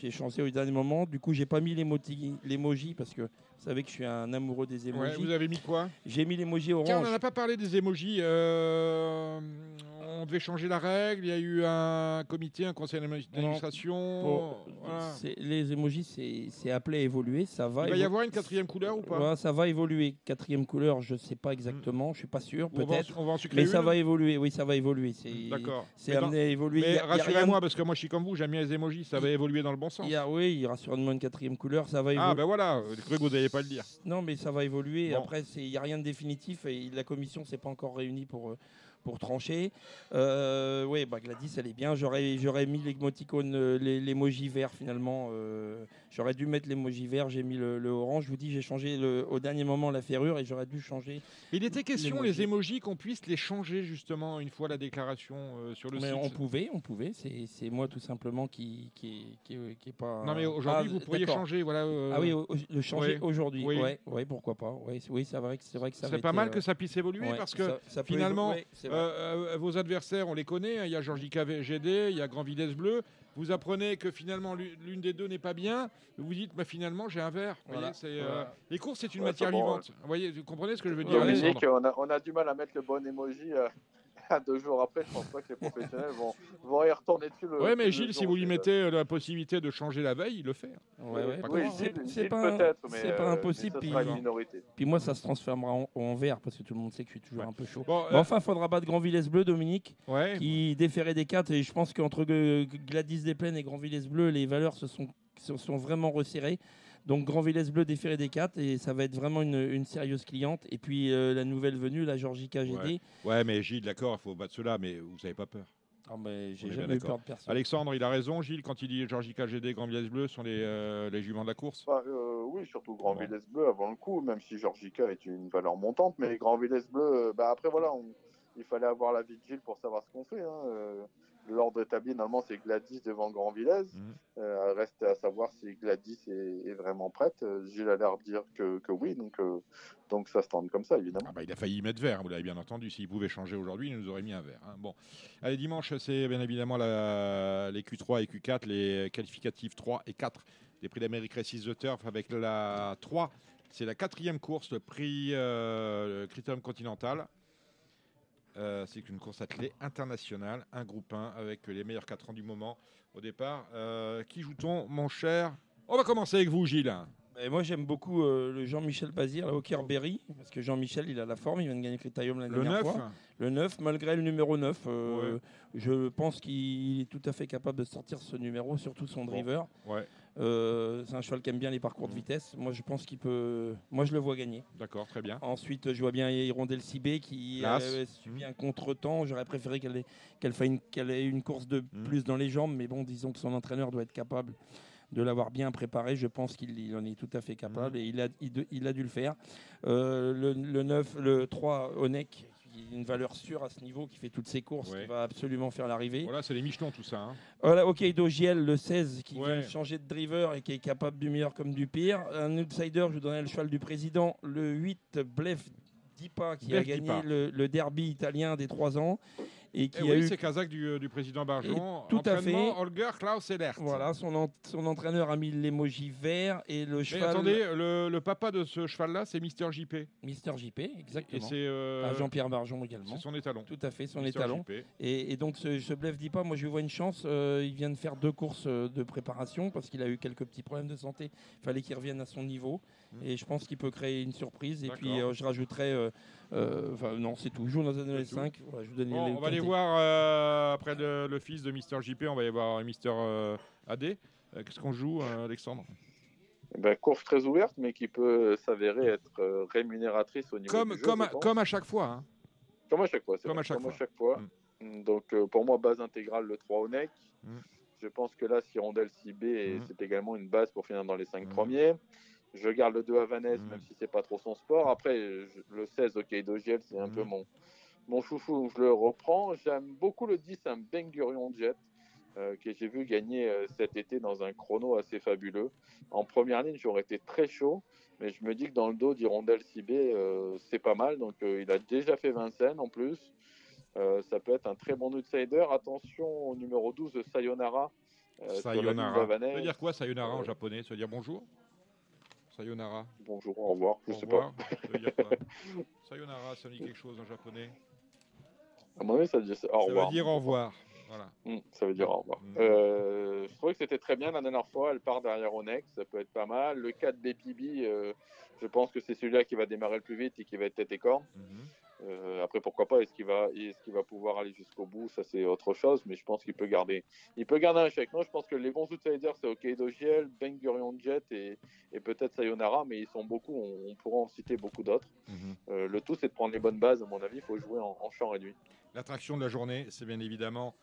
J'ai changé au dernier moment. Du coup, j'ai pas mis l'emoji parce que vous savez que je suis un amoureux des emojis. vous avez mis quoi? J'ai mis l'emoji orange. Tiens, on n'en a pas parlé des emojis. Euh, on devait changer la règle. Il y a eu un comité, un conseil d'administration. Les emojis, c'est appelé à évoluer. Ça va. Il va y avoir une quatrième couleur ou pas Ça va évoluer. Quatrième couleur, je ne sais pas exactement. Je suis pas sûr. Peut-être. Mais ça va évoluer. Oui, ça va évoluer. D'accord. C'est amené à évoluer. Mais rassurez-moi, parce que moi, je suis comme vous. J'aime bien les emojis. Ça va évoluer dans le bon sens. Il y a, oui, sûrement une quatrième couleur. Ça va évoluer. Ah ben voilà. Je croyais que vous n'alliez pas le dire. Non, mais ça va évoluer. Après, il n'y a rien de définitif et la commission s'est pas encore réunie pour euh, pour trancher. Euh, oui, bah Gladys, elle est bien. J'aurais, j'aurais mis l'émoticône, euh, l'émoji vert finalement. Euh, j'aurais dû mettre l'émoji vert, j'ai mis le, orange. Je vous dis, j'ai changé le, au dernier moment la ferrure et j'aurais dû changer. Il était question, les émojis, qu'on puisse les changer justement une fois la déclaration sur le Mais site. On pouvait, on pouvait. C'est, moi tout simplement qui qui, qui, qui est pas. Non, mais aujourd'hui, ah, vous pourriez changer. Voilà, Ah oui, le changer aujourd'hui. Oui. Ouais, pourquoi pas. Oui, oui c'est vrai que c'est vrai que ça. C'est pas mal que ça puisse évoluer parce que finalement. Euh, vos adversaires, on les connaît. Hein. Il y a Georgica GD, il y a Grand Vitesse Bleu. Vous apprenez que finalement l'une des deux n'est pas bien. Vous vous dites, bah, finalement, j'ai un verre. Euh, les courses, c'est une matière vivante. Vous, voyez, vous comprenez ce que je veux dire on, a, on a du mal à mettre le bon emoji (laughs) deux jours après, je pense pas que les professionnels vont, vont y retourner dessus. Oui, mais Gilles, si vous lui mettez euh, la possibilité de changer la veille, il le fait. Ouais, ouais, oui, c'est pas, c'est pas impossible. Puis, puis, moi, ça se transformera en, en, vert parce que tout le monde sait que je suis toujours un peu chaud. Bon, euh, enfin, il faudra battre Grand Villesse Bleu, Dominique, qui déférait des 4. Et je pense qu'entre Gladys Desplaines et Grand Villesse Bleu, les valeurs se sont, se sont vraiment resserrées. Donc Grand Villesse Bleu déféré des 4 et ça va être vraiment une, sérieuse cliente. Et puis euh, la nouvelle venue, la Georgie KGD. Ouais. mais Gilles, d'accord, il faut battre cela, mais vous n'avez pas peur. Ah, j'ai jamais eu peur de personne. Alexandre, il a raison, Gilles, quand il dit Georgie KGD, Grand Villesse Bleu sont les, euh, les juments de la course bah, euh, Oui, surtout Grand Villesse Bleu avant le coup, même si Georgica est une valeur montante. Mais Grand Villesse Bleu, bah, après, voilà, il fallait avoir la vie de Gilles pour savoir ce qu'on fait. Hein l'ordre établi, normalement, c'est Gladys devant Grand Villez. Mhm. Euh, reste à savoir si Gladys est, vraiment prête. Euh, Gilles a l'air de dire que, oui, donc, euh, donc ça se tente comme ça, évidemment. Ah bah, il a failli y mettre vert, vous l'avez bien entendu. S'il pouvait changer aujourd'hui, il nous aurait mis un vert. Hein. Bon. Allez, dimanche, c'est bien évidemment les Q3 et Q4, les qualificatifs 3 et 4 des prix d'Amérique Races The Turf avec la 3. C'est la quatrième course, le prix Critérium Continental. Euh, c'est une course attelée internationale, un groupe 1 avec les meilleurs 4 ans du moment au départ. Euh, qui joue-t-on, mon cher? On va commencer avec vous, Gilles. Et moi, j'aime beaucoup euh, le Jean-Michel Bazir, le Berry, parce que Jean-Michel, il a la forme, il vient de gagner Critérium l'année dernière 9. fois. Le 9, malgré le numéro 9. Je pense qu'il est tout à fait capable de sortir ce numéro, surtout son driver. Ouais. Euh, c'est un cheval qui aime bien les parcours de mm. vitesse. Moi, je pense qu'il peut. Moi, je le vois gagner. D'accord, très bien. Ensuite, je vois bien Hirondelle Cibé qui a subi un contretemps. J'aurais préféré qu'elle ait, une, qu'elle ait une course de mm. plus dans les jambes, mais bon, disons que son entraîneur doit être capable de l'avoir bien préparé. Je pense qu'il en est tout à fait capable mmh. et il a, il, a dû le faire. le, le 9, le 3, Onek, une valeur sûre à ce niveau, qui fait toutes ses courses, qui va absolument faire l'arrivée. Voilà, c'est les Michelons tout ça. Hein. Voilà, ok, Dogiel, le 16, qui vient changer de driver et qui est capable du meilleur comme du pire. Un outsider, je vous donnais le cheval du président, le 8, Blef Dipa, qui a gagné le, le, derby italien des 3 ans. Et qui eh a oui, c'est Kazakh du, euh, du, président Barjon. tout à fait. Holger Klaus Elert. Voilà, son, son entraîneur a mis l'émoji vert et le cheval. Mais attendez, le, le, papa de ce cheval-là, c'est Mister JP. Mister JP, exactement. Et c'est euh, ah, Jean-Pierre Barjon également. C'est son étalon. Tout à fait, son étalon. Et, et, donc ce, ce Blef dit pas, moi je lui vois une chance. Euh, il vient de faire deux courses de préparation parce qu'il a eu quelques petits problèmes de santé. Il fallait qu'il revienne à son niveau. Et je pense qu'il peut créer une surprise. Et puis je rajouterai euh, enfin, non, c'est tout. Joue dans un 5. on va aller voir euh, après le, fils de Mister JP, on va aller voir Mister euh, AD. Qu'est-ce qu'on joue, Alexandre? Eh ben, course très ouverte, mais qui peut s'avérer être rémunératrice au niveau comme, du jeu, comme, comme à chaque fois. Hein. Comme à chaque fois. Comme, à chaque, comme à chaque fois. Mm. Donc, pour moi, base intégrale, le 3 au neck. Mm. Je pense que là, si Rondel CB, mm. c'est également une base pour finir dans les 5 premiers. Je garde le 2 à Vanessa, mm. même si c'est pas trop son sport. Après, le 16, ok, Dogiel, c'est un peu mm. mon, mon chouchou, je le reprends. J'aime beaucoup le 10, un Bengurion Jet. Euh, que j'ai vu gagner euh, cet été dans un chrono assez fabuleux. En première ligne, j'aurais été très chaud, mais je me dis que dans le dos d'Hirondelle Cibé, euh, c'est pas mal. Donc il a déjà fait Vincennes en plus. ça peut être un très bon outsider. Attention au numéro 12, Sayonara. Sayonara. Ça veut dire quoi, Sayonara en japonais? Ça veut dire bonjour? Sayonara. Bonjour, au revoir, je au sais revoir. pas. (laughs) Sayonara, ça dit quelque chose en japonais À mon avis, ça, dit au revoir. Ça veut dire au revoir. Voilà. Hmm, ça veut dire au revoir. Euh, je trouvais que c'était très bien la dernière fois. Elle part derrière Onex, ça peut être pas mal. Le 4 BPB, euh, je pense que c'est celui-là qui va démarrer le plus vite et qui va être tête et corne. Mhm. Euh, après, pourquoi pas Est-ce qu'il va, est-ce qu'il va pouvoir aller jusqu'au bout? Ça, c'est autre chose. Mais je pense qu'il peut garder, il peut garder un chèque. Non, je pense que les bons outsiders, c'est OK Dogiel, Ben Gurion Jet et, et peut-être Sayonara, mais ils sont beaucoup. On, pourra en citer beaucoup d'autres. Mhm. Euh, le tout, c'est de prendre les bonnes bases. À mon avis, il faut jouer en, champ réduit. L'attraction de la journée, c'est bien évidemment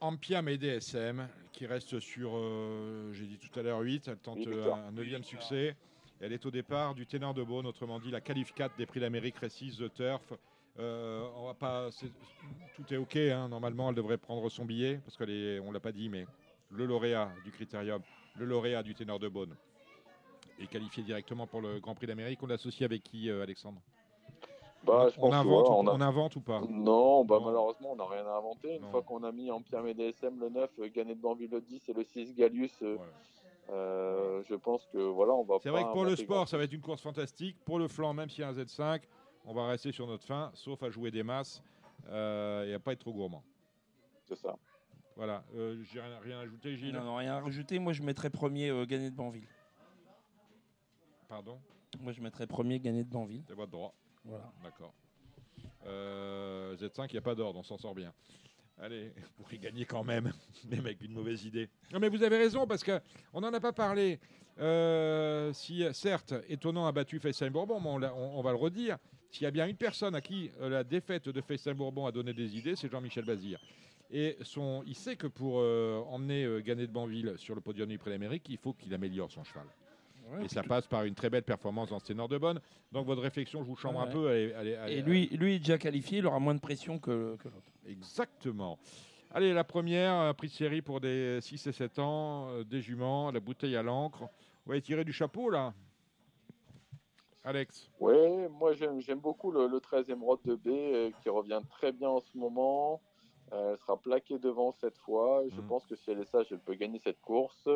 Ampiam et DSM qui reste sur, euh, j'ai dit tout à l'heure 8. Elle tente un neuvième succès. Elle est au départ du ténor de Beaune, autrement dit la qualif 4 des prix d'Amérique Récis The Turf. Euh, on va pas, tout est ok. Hein. Normalement, elle devrait prendre son billet parce qu'on ne l'a pas dit, mais le lauréat du critérium, le lauréat du ténor de Beaune est qualifié directement pour le Grand Prix d'Amérique. On l'associe avec qui, euh, Alexandre? Bah, on, invente, ou, on, invente ou pas? Non, bah, malheureusement, on n'a rien à inventer. Une fois qu'on a mis en Pierre DSM le 9, Gagné de Banville le 10 et le 6 Gallius, euh, euh, je pense que voilà, on va. C'est vrai que pour le sport, ça va être une course fantastique. Pour le flanc, même s'il y a un Z5, on va rester sur notre fin, sauf à jouer des masses euh, et à pas être trop gourmand. C'est ça. Voilà. Euh, J'ai rien, rien ajouté, Gilles? Non, non, rien à rajouter. Moi, je mettrais premier euh, gagné de Banville. Pardon? Moi, je mettrais premier gagné de Banville. C'est votre droit. Voilà. D'accord. Z5, il n'y a pas d'ordre, on s'en sort bien. Allez, pour y gagner quand même, (laughs) même avec une mauvaise idée. Non, mais vous avez raison, parce qu'on n'en a pas parlé. Euh, si, certes, étonnant a battu Fessin Bourbon, mais on, va le redire. S'il y a bien une personne à qui euh, la défaite de Fessin Bourbon a donné des idées, c'est Jean-Michel Bazir. Et son, il sait que pour euh, emmener Ganet de Banville sur le podium du Prix d'Amérique, il faut qu'il améliore son cheval. Et ça passe par une très belle performance dans ce ténor de bonne. Donc votre réflexion, je vous chambre un peu. et lui, lui est déjà qualifié, il aura moins de pression que, que l'autre. Exactement. Allez, la première, prix de série pour des 6 et 7 ans, euh, des juments, la bouteille à l'encre. On va tirer du chapeau là. Alex Oui, moi j'aime beaucoup le, 13e rod de B euh, qui revient très bien en ce moment. Euh, elle sera plaquée devant cette fois. Je mhm. pense que si elle est sage, elle peut gagner cette course.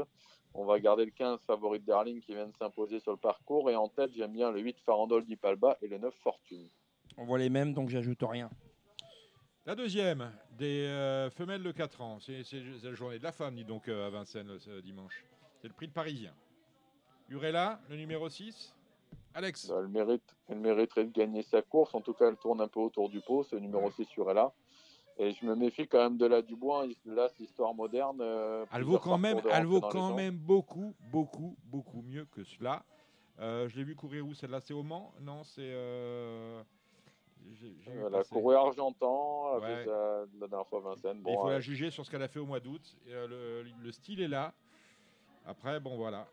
On va garder le 15 favori de Darling qui vient de s'imposer sur le parcours. Et en tête, j'aime bien le 8 Farandole d'Ipalba et le 9 Fortune. On voit les mêmes, donc j'ajoute rien. La deuxième, des euh, femelles de 4 ans. C'est la journée de la femme, dit donc, euh, à Vincennes ce dimanche. C'est le prix de Parisien. Urella, le numéro 6. Alex bah, elle, mérite, elle mériterait de gagner sa course. En tout cas, elle tourne un peu autour du pot. C'est le numéro 6 Urella. Et je me méfie quand même de la Dubois. Là, c'est histoire moderne. Euh, elle vaut quand, même, elle vaut quand même beaucoup, beaucoup, beaucoup mieux que cela. je l'ai vu courir où Celle-là, c'est au Mans? Non, c'est. Elle a couru Argentan, elle a fait la dernière fois Vincennes. il faut la juger sur ce qu'elle a fait au mois d'août. Euh, le, style est là. Après, bon, voilà.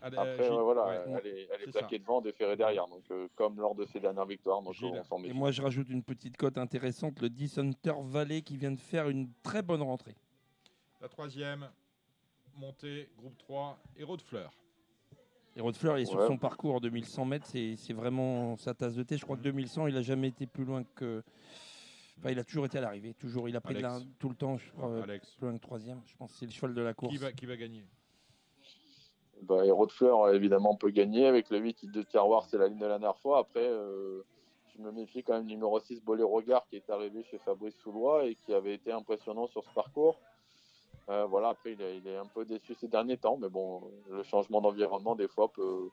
Après, voilà, elle est, elle est plaquée devant, déférée derrière. Donc, euh, comme lors de ses dernières victoires, donc on s'en Et moi, je rajoute une petite cote intéressante le 10 Hunter Valley qui vient de faire une très bonne rentrée. La troisième, montée, groupe 3, Héros de Fleurs. Héros de Fleurs, il est sur son parcours 2100 mètres, c'est vraiment sa tasse de thé. Je crois que 2100, il n'a jamais été plus loin que. Enfin, il a toujours été à l'arrivée, toujours. Il a pris de la, tout le temps, je crois, plus loin que troisième. Je pense que c'est le cheval de la course. Qui va, qui va gagner? Bah, Héros de Fleurs, évidemment, peut gagner. Avec le 8 de Tiroir, c'est la ligne de la dernière fois. Après, euh, je me méfie quand même numéro 6, Boléro Regard, qui est arrivé chez Fabrice Soulois et qui avait été impressionnant sur ce parcours. Euh, voilà, après, il est, un peu déçu ces derniers temps, mais bon, le changement d'environnement, des fois, peut,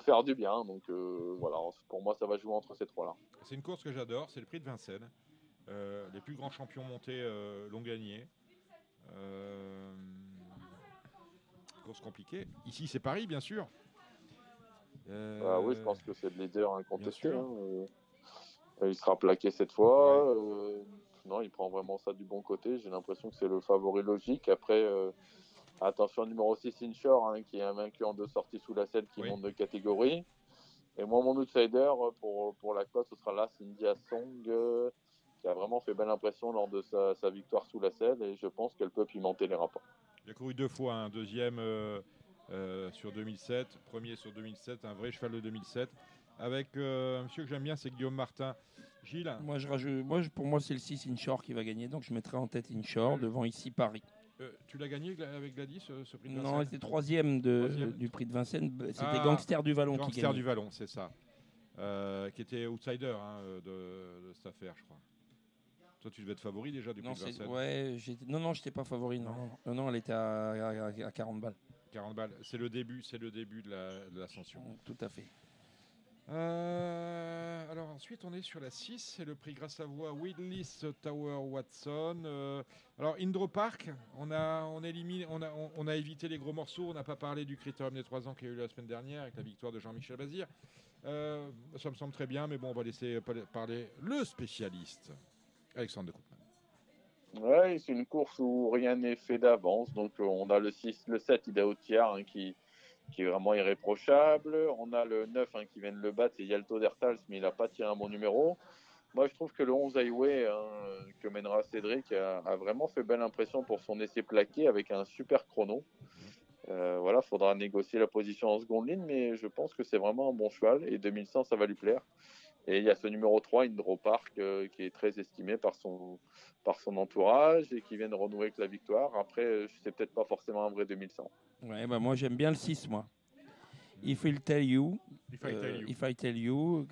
faire du bien. Donc euh, voilà, pour moi, ça va jouer entre ces trois-là. C'est une course que j'adore, c'est le prix de Vincennes. les plus grands champions montés l'ont gagné course compliquée. Ici, c'est Paris, bien sûr. Ah oui, je pense que c'est le leader incontesté. Hein, euh. Il sera plaqué cette fois. Euh, non, il prend vraiment ça du bon côté. J'ai l'impression que c'est le favori logique. Après, euh, attention, numéro 6, Inshore, hein, qui est vaincu en deux sorties sous la selle, qui monte de catégorie. Et moi, mon outsider pour, pour la cote, ce sera là, India Song, qui a vraiment fait belle impression lors de sa, sa victoire sous la selle. Et je pense qu'elle peut pimenter les rapports. Il a couru deux fois, un deuxième euh, euh, sur 2007, premier sur 2007, un vrai cheval de 2007. Avec euh, un monsieur que j'aime bien, c'est Guillaume Martin. Gilles Moi, je rajoute, moi pour moi, c'est le 6 Inshore qui va gagner, donc je mettrai en tête Inshore devant ici Paris. tu l'as gagné avec Gladys, ce, prix de Vincennes Non, c'était troisième, de, du prix de Vincennes. C'était ah, Gangster du Vallon qui Gangster du Vallon, c'est ça. qui était outsider hein, de, de, cette affaire, je crois. Toi, tu devais être favori déjà du non, prix de ouais, Non, non, j'étais pas favori. Non. non, non, elle était à, à, 40 balles. 40 balles. C'est le début, c'est le début de l'ascension. Tout à fait. Euh, alors ensuite, on est sur la 6, c'est le prix grâce à voix Willis Tower Watson. Euh, alors Indro Park, on a, on, élimine, on, a, on, a évité les gros morceaux, on n'a pas parlé du critérium des 3 ans qui a eu la semaine dernière avec la victoire de Jean-Michel Bazir. Euh, ça me semble très bien, mais bon, on va laisser parler le spécialiste. Alexandre de Koopman. Ouais, c'est une course où rien n'est fait d'avance. Donc, euh, on a le 6, le 7, Ida hein, qui, qui est vraiment irréprochable. On a le 9 hein, qui vient de le battre, c'est Yalto Dertals, mais il n'a pas tiré un bon numéro. Moi, je trouve que le 11 Highway hein, que mènera Cédric a, vraiment fait belle impression pour son essai plaqué avec un super chrono. Euh, voilà, faudra négocier la position en seconde ligne, mais je pense que c'est vraiment un bon cheval et 2100, ça va lui plaire. Et il y a ce numéro 3, Indro Park, euh, qui est très estimé par son, par son entourage et qui vient de renouer avec la victoire. Après, euh, c'est peut-être pas forcément un vrai 2100. Ouais, bah moi j'aime bien le 6, moi. If I Tell You. If I Tell You. If I tell you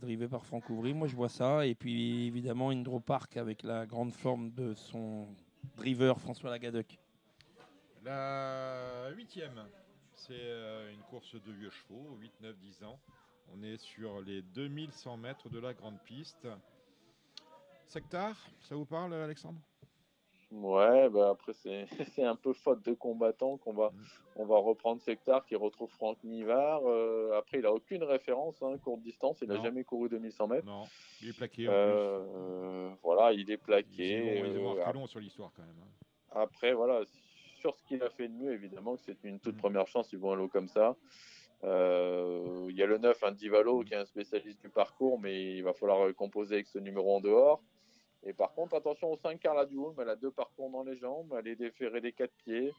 drivé par Franck Ouvry. Moi je vois ça. Et puis évidemment Indro Park avec la grande forme de son driver François Lagadec. La huitième, c'est euh, une course de vieux chevaux, 8, 9, 10 ans. On est sur les 2100 mètres de la grande piste. Sectar, ça vous parle, Alexandre? Ouais, bah après (laughs) c'est un peu faute de combattant qu'on va on va reprendre Sectar qui retrouve Franck Nivard. Euh, après il a aucune référence hein, courte distance, il n'a jamais couru 2100 mètres. Non, il est plaqué. Euh, voilà, il est plaqué. Ils ont, euh, long sur l'histoire quand même. Hein. Après voilà, sur ce qu'il a fait de mieux évidemment que c'est une toute mm. première chance, ils vont un lot comme ça. Euh, il y a le 9, un Divalo, qui est un spécialiste du parcours, mais il va falloir composer avec ce numéro en dehors. Et par contre, attention au 5 Carla Duhoum, elle a deux parcours dans les jambes, elle est déférée des quatre pieds,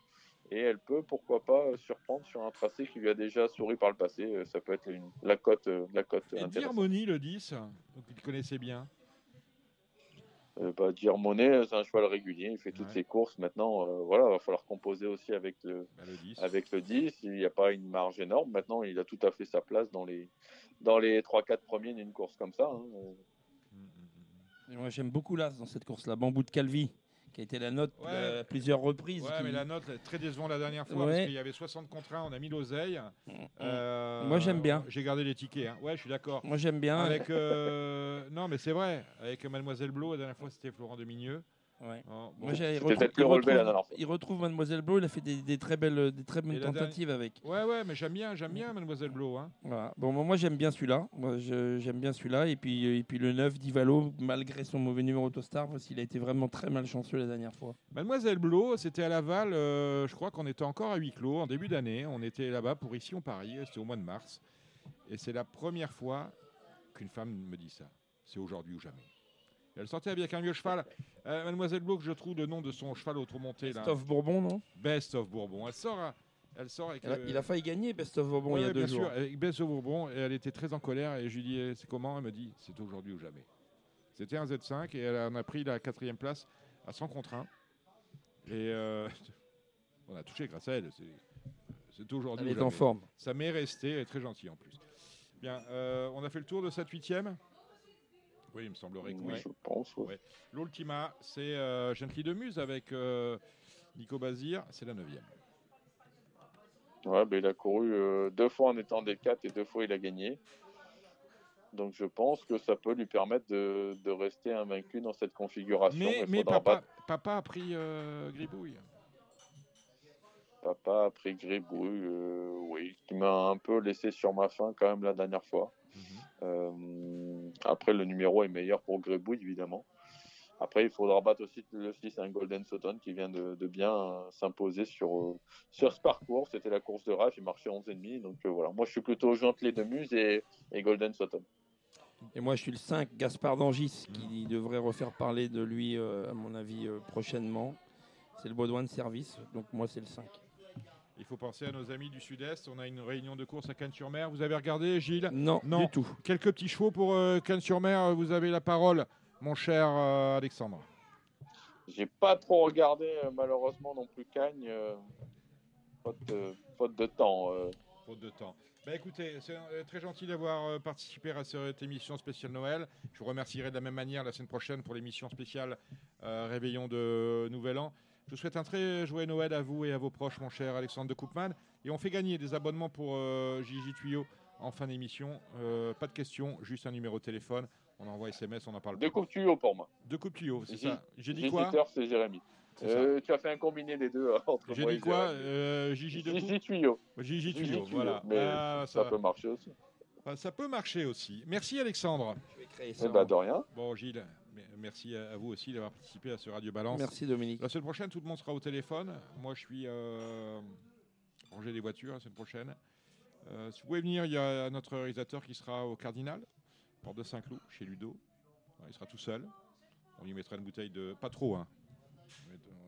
et elle peut, pourquoi pas, surprendre sur un tracé qui lui a déjà souri par le passé. Ça peut être une, la cote. La cote et Dirmoni, le 10, donc il connaissait bien. Euh, bah, c'est un cheval régulier, il fait toutes ses courses. Maintenant, euh, voilà, il va falloir composer aussi avec le, bah, le 10. Avec le 10. Il n'y a pas une marge énorme. Maintenant, il a tout à fait sa place dans les, dans les 3-4 premiers d'une course comme ça. Hein. Moi, j'aime beaucoup l'As dans cette course-là. Bambou de Calvi qui a été la note euh, à plusieurs reprises. Ouais, mais la note très décevante la dernière fois parce qu'il y avait 60 contre 1, on a mis l'oseille. Mm, mm. Euh, Moi j'aime bien. J'ai gardé les tickets. Hein. Ouais, je suis d'accord. Moi j'aime bien. Avec euh, (laughs) non, mais c'est vrai. Avec Mademoiselle Blo, la dernière fois c'était Florent Demigneux. Ouais. Bon. il, retrouve, il, retrouve, Mademoiselle Blo. Il a fait des, très belles, des très bonnes tentatives avec. Ouais, ouais, mais j'aime bien, j'aime bien Mademoiselle Blo. Hein. Bon, moi j'aime bien celui-là. Moi j'aime bien celui-là. Et puis, et puis le 9 d'Ivalo, malgré son mauvais numéro Autostar, il a été vraiment très malchanceux la dernière fois. Mademoiselle Blo, c'était à Laval. Euh, je crois qu'on était encore à huis clos en début d'année. On était là-bas pour ici en Paris. C'était au mois de mars. Et c'est la première fois qu'une femme me dit ça. C'est aujourd'hui ou jamais. Elle sortait avec un vieux cheval. Euh, Mademoiselle Blo, je trouve le nom de son cheval automonté. Best of Bourbon, non? Best of Bourbon. Elle sort, elle sort avec. Il a, failli gagner Best of Bourbon il y a deux jours. Sûr, Best of Bourbon, et elle était très en colère. Et je lui dis c'est comment? Elle me dit c'est aujourd'hui ou jamais. C'était un Z5 et elle en a pris la quatrième place à 100 contre 1. Et euh, (laughs) on a touché grâce à elle. C'est aujourd'hui. Elle est en forme. Ça m'est resté, elle est très gentille en plus. Bien, euh, on a fait le tour de cette huitième. Oui, il me semblerait que oui. Je pense. L'Ultima, c'est euh, Gently de Muse avec euh, Nico Bazir, c'est la neuvième. Ouais, ben, il a couru euh, deux fois en étant des 4 et deux fois il a gagné. Donc je pense que ça peut lui permettre de, rester invaincu dans cette configuration. Mais, mais papa, papa, a pris Gribouille. Papa a pris Gribouille, oui, qui m'a un peu laissé sur ma faim quand même la dernière fois. Euh, après, le numéro est meilleur pour Grébouille, évidemment. Après, il faudra battre aussi le 6 un Golden Sutton qui vient de, bien euh, s'imposer sur, euh, sur ce parcours. C'était la course de rage, il marchait 11,5. Donc voilà, moi je suis plutôt les de Muse et, Golden Sutton. Et moi je suis le 5, Gaspard d'Angis, qui devrait refaire parler de lui, à mon avis, prochainement. C'est le Baudouin de service, donc moi c'est le 5. Il faut penser à nos amis du Sud-Est. On a une réunion de course à Cannes-sur-Mer. Vous avez regardé, Gilles non, non, du tout. Quelques petits chevaux pour euh, Cannes-sur-Mer. Vous avez la parole, mon cher euh, Alexandre. J'ai pas trop regardé, euh, malheureusement, non plus Cannes. faute, de temps. Faute de temps. Bah écoutez, c'est très gentil d'avoir participé à cette émission spéciale Noël. Je vous remercierai de la même manière la semaine prochaine pour l'émission spéciale Réveillon de Nouvel An. Je vous souhaite un très joyeux Noël à vous et à vos proches, mon cher Alexandre de Koopman. Et on fait gagner des abonnements pour euh, Gigi Tuyau en fin d'émission. Euh, pas de questions, juste un numéro de téléphone. On envoie SMS, on en parle. Deux coupes tuyaux pour moi. Deux coupes tuyaux, c'est ça. J'ai dit quoi c'est Jérémy. Euh, tu as fait un combiné des deux entre J'ai dit quoi Gigi de Gigi Tuyau. Gigi Tuyau, voilà. Mais ah, ça... peut marcher aussi. ça peut marcher aussi. Merci Alexandre. Je vais créer ça. Eh ben, de rien. Bon Gilles, Merci à vous aussi d'avoir participé à ce Radio Balance. Merci Dominique. La semaine prochaine, tout le monde sera au téléphone. Moi, je suis euh, ranger les voitures la semaine prochaine. Euh, si vous pouvez venir, il y a notre réalisateur qui sera au Cardinal, porte de Saint-Cloud, chez Ludo. Il sera tout seul. On lui mettra une bouteille de. Pas trop, hein.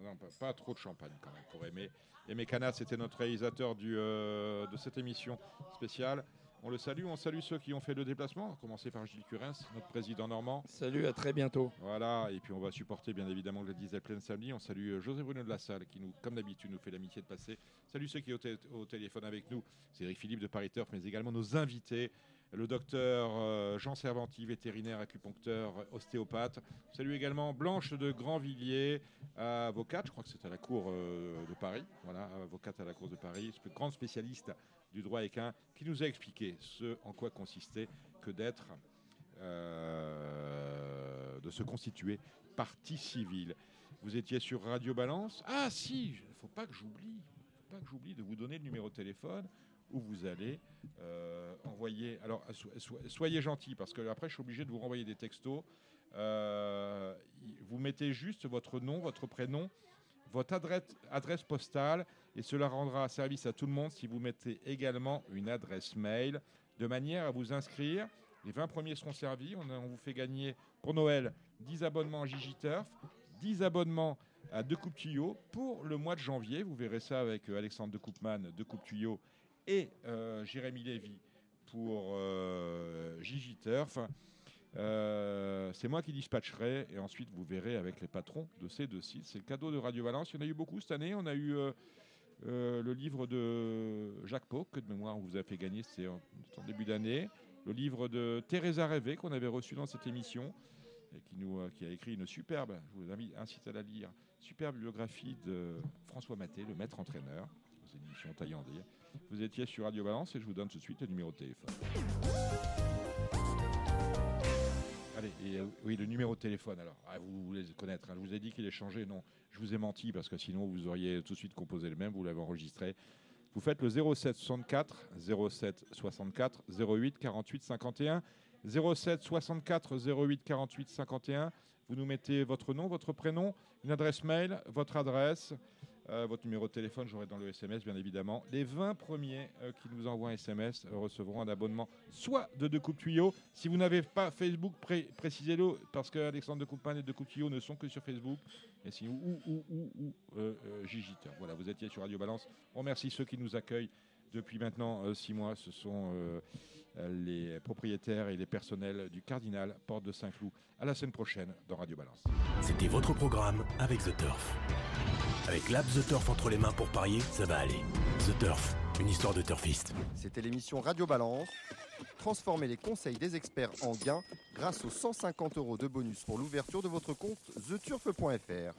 Non, pas, trop de champagne quand même pour aimer. Et Mécana, c'était notre réalisateur du, euh, de cette émission spéciale. On le salue, on salue ceux qui ont fait le déplacement, à commencer par Gilles Curins, notre président normand. Salut, à très bientôt. Voilà, et puis on va supporter bien évidemment le diesel plein samedi. On salue euh, José Bruno de la Salle qui, nous, comme d'habitude, nous fait l'amitié de passer. Salut ceux qui sont au, téléphone avec nous. C'est Eric Philippe de Paris Turf, mais également nos invités le docteur euh, Jean Servanti, vétérinaire, acupuncteur, ostéopathe. Salut également Blanche de Grandvilliers, avocate, je crois que c'est à la Cour euh, de Paris, voilà, avocate à la Cour de Paris, grande spécialiste du droit équin, qui nous a expliqué ce en quoi consistait que d'être, euh, de se constituer partie civile. Vous étiez sur Radio Balance. Ah si, il ne faut pas que j'oublie, pas que j'oublie de vous donner le numéro de téléphone où vous allez euh, envoyer. Alors soyez gentil parce que après je suis obligé de vous renvoyer des textos. Euh, vous mettez juste votre nom, votre prénom, votre adresse postale et cela rendra service à tout le monde si vous mettez également une adresse mail de manière à vous inscrire. Les 20 premiers seront servis. On, vous fait gagner pour Noël 10 abonnements à Gigiturf, 10 abonnements à De Coupe Tuyau pour le mois de janvier. Vous verrez ça avec euh, Alexandre de Coupman de Coupe Tuyau et euh, Jérémy Lévy pour euh, Gigiturf. Euh, c'est moi qui dispatcherai et ensuite vous verrez avec les patrons de ces deux sites. C'est le cadeau de Radio Valence. Il y en a eu beaucoup cette année. On a eu euh, le livre de Jacques Pau, que de mémoire on vous a fait gagner, c'est en, début d'année. Le livre de Teresa Révé, qu'on avait reçu dans cette émission, et euh, qui a écrit une superbe, je vous incite à la lire, superbe biographie de François Maté, le maître entraîneur, aux éditions Taillandier. Vous étiez sur Radio Balance et je vous donne tout de suite le numéro de téléphone. Allez, euh, oui, le numéro de téléphone. Alors, ah, vous voulez connaître. Hein. Je vous ai dit qu'il est changé. Non, je vous ai menti parce que sinon vous auriez tout de suite composé le même. Vous l'avez enregistré. Vous faites le 07 64 07 64 08 48 51. 07 64 08 48 51. Vous nous mettez votre nom, votre prénom, une adresse mail, votre adresse, euh, votre numéro de téléphone, j'aurai dans le SMS bien évidemment. Les 20 premiers euh, qui nous envoient un SMS euh, recevront un abonnement soit de deux coupes tuyaux. Si vous n'avez pas Facebook, précisez-le parce que Alexandre de Coupin et de coupes tuyaux ne sont que sur Facebook. Et si ou ou ou ou Gigiter. Voilà, vous étiez sur Radio Balance. On remercie ceux qui nous accueillent depuis maintenant six mois. Ce sont les propriétaires et les personnels du Cardinal, porte de Saint-Cloud. À la semaine prochaine dans Radio Balance. C'était votre programme avec The Turf. Avec l'app The Turf entre les mains pour parier, ça va aller. The Turf, une histoire de turfiste. C'était l'émission Radio Balance. Transformez les conseils des experts en gains grâce aux 150 euros de bonus pour l'ouverture de votre compte theturf.fr.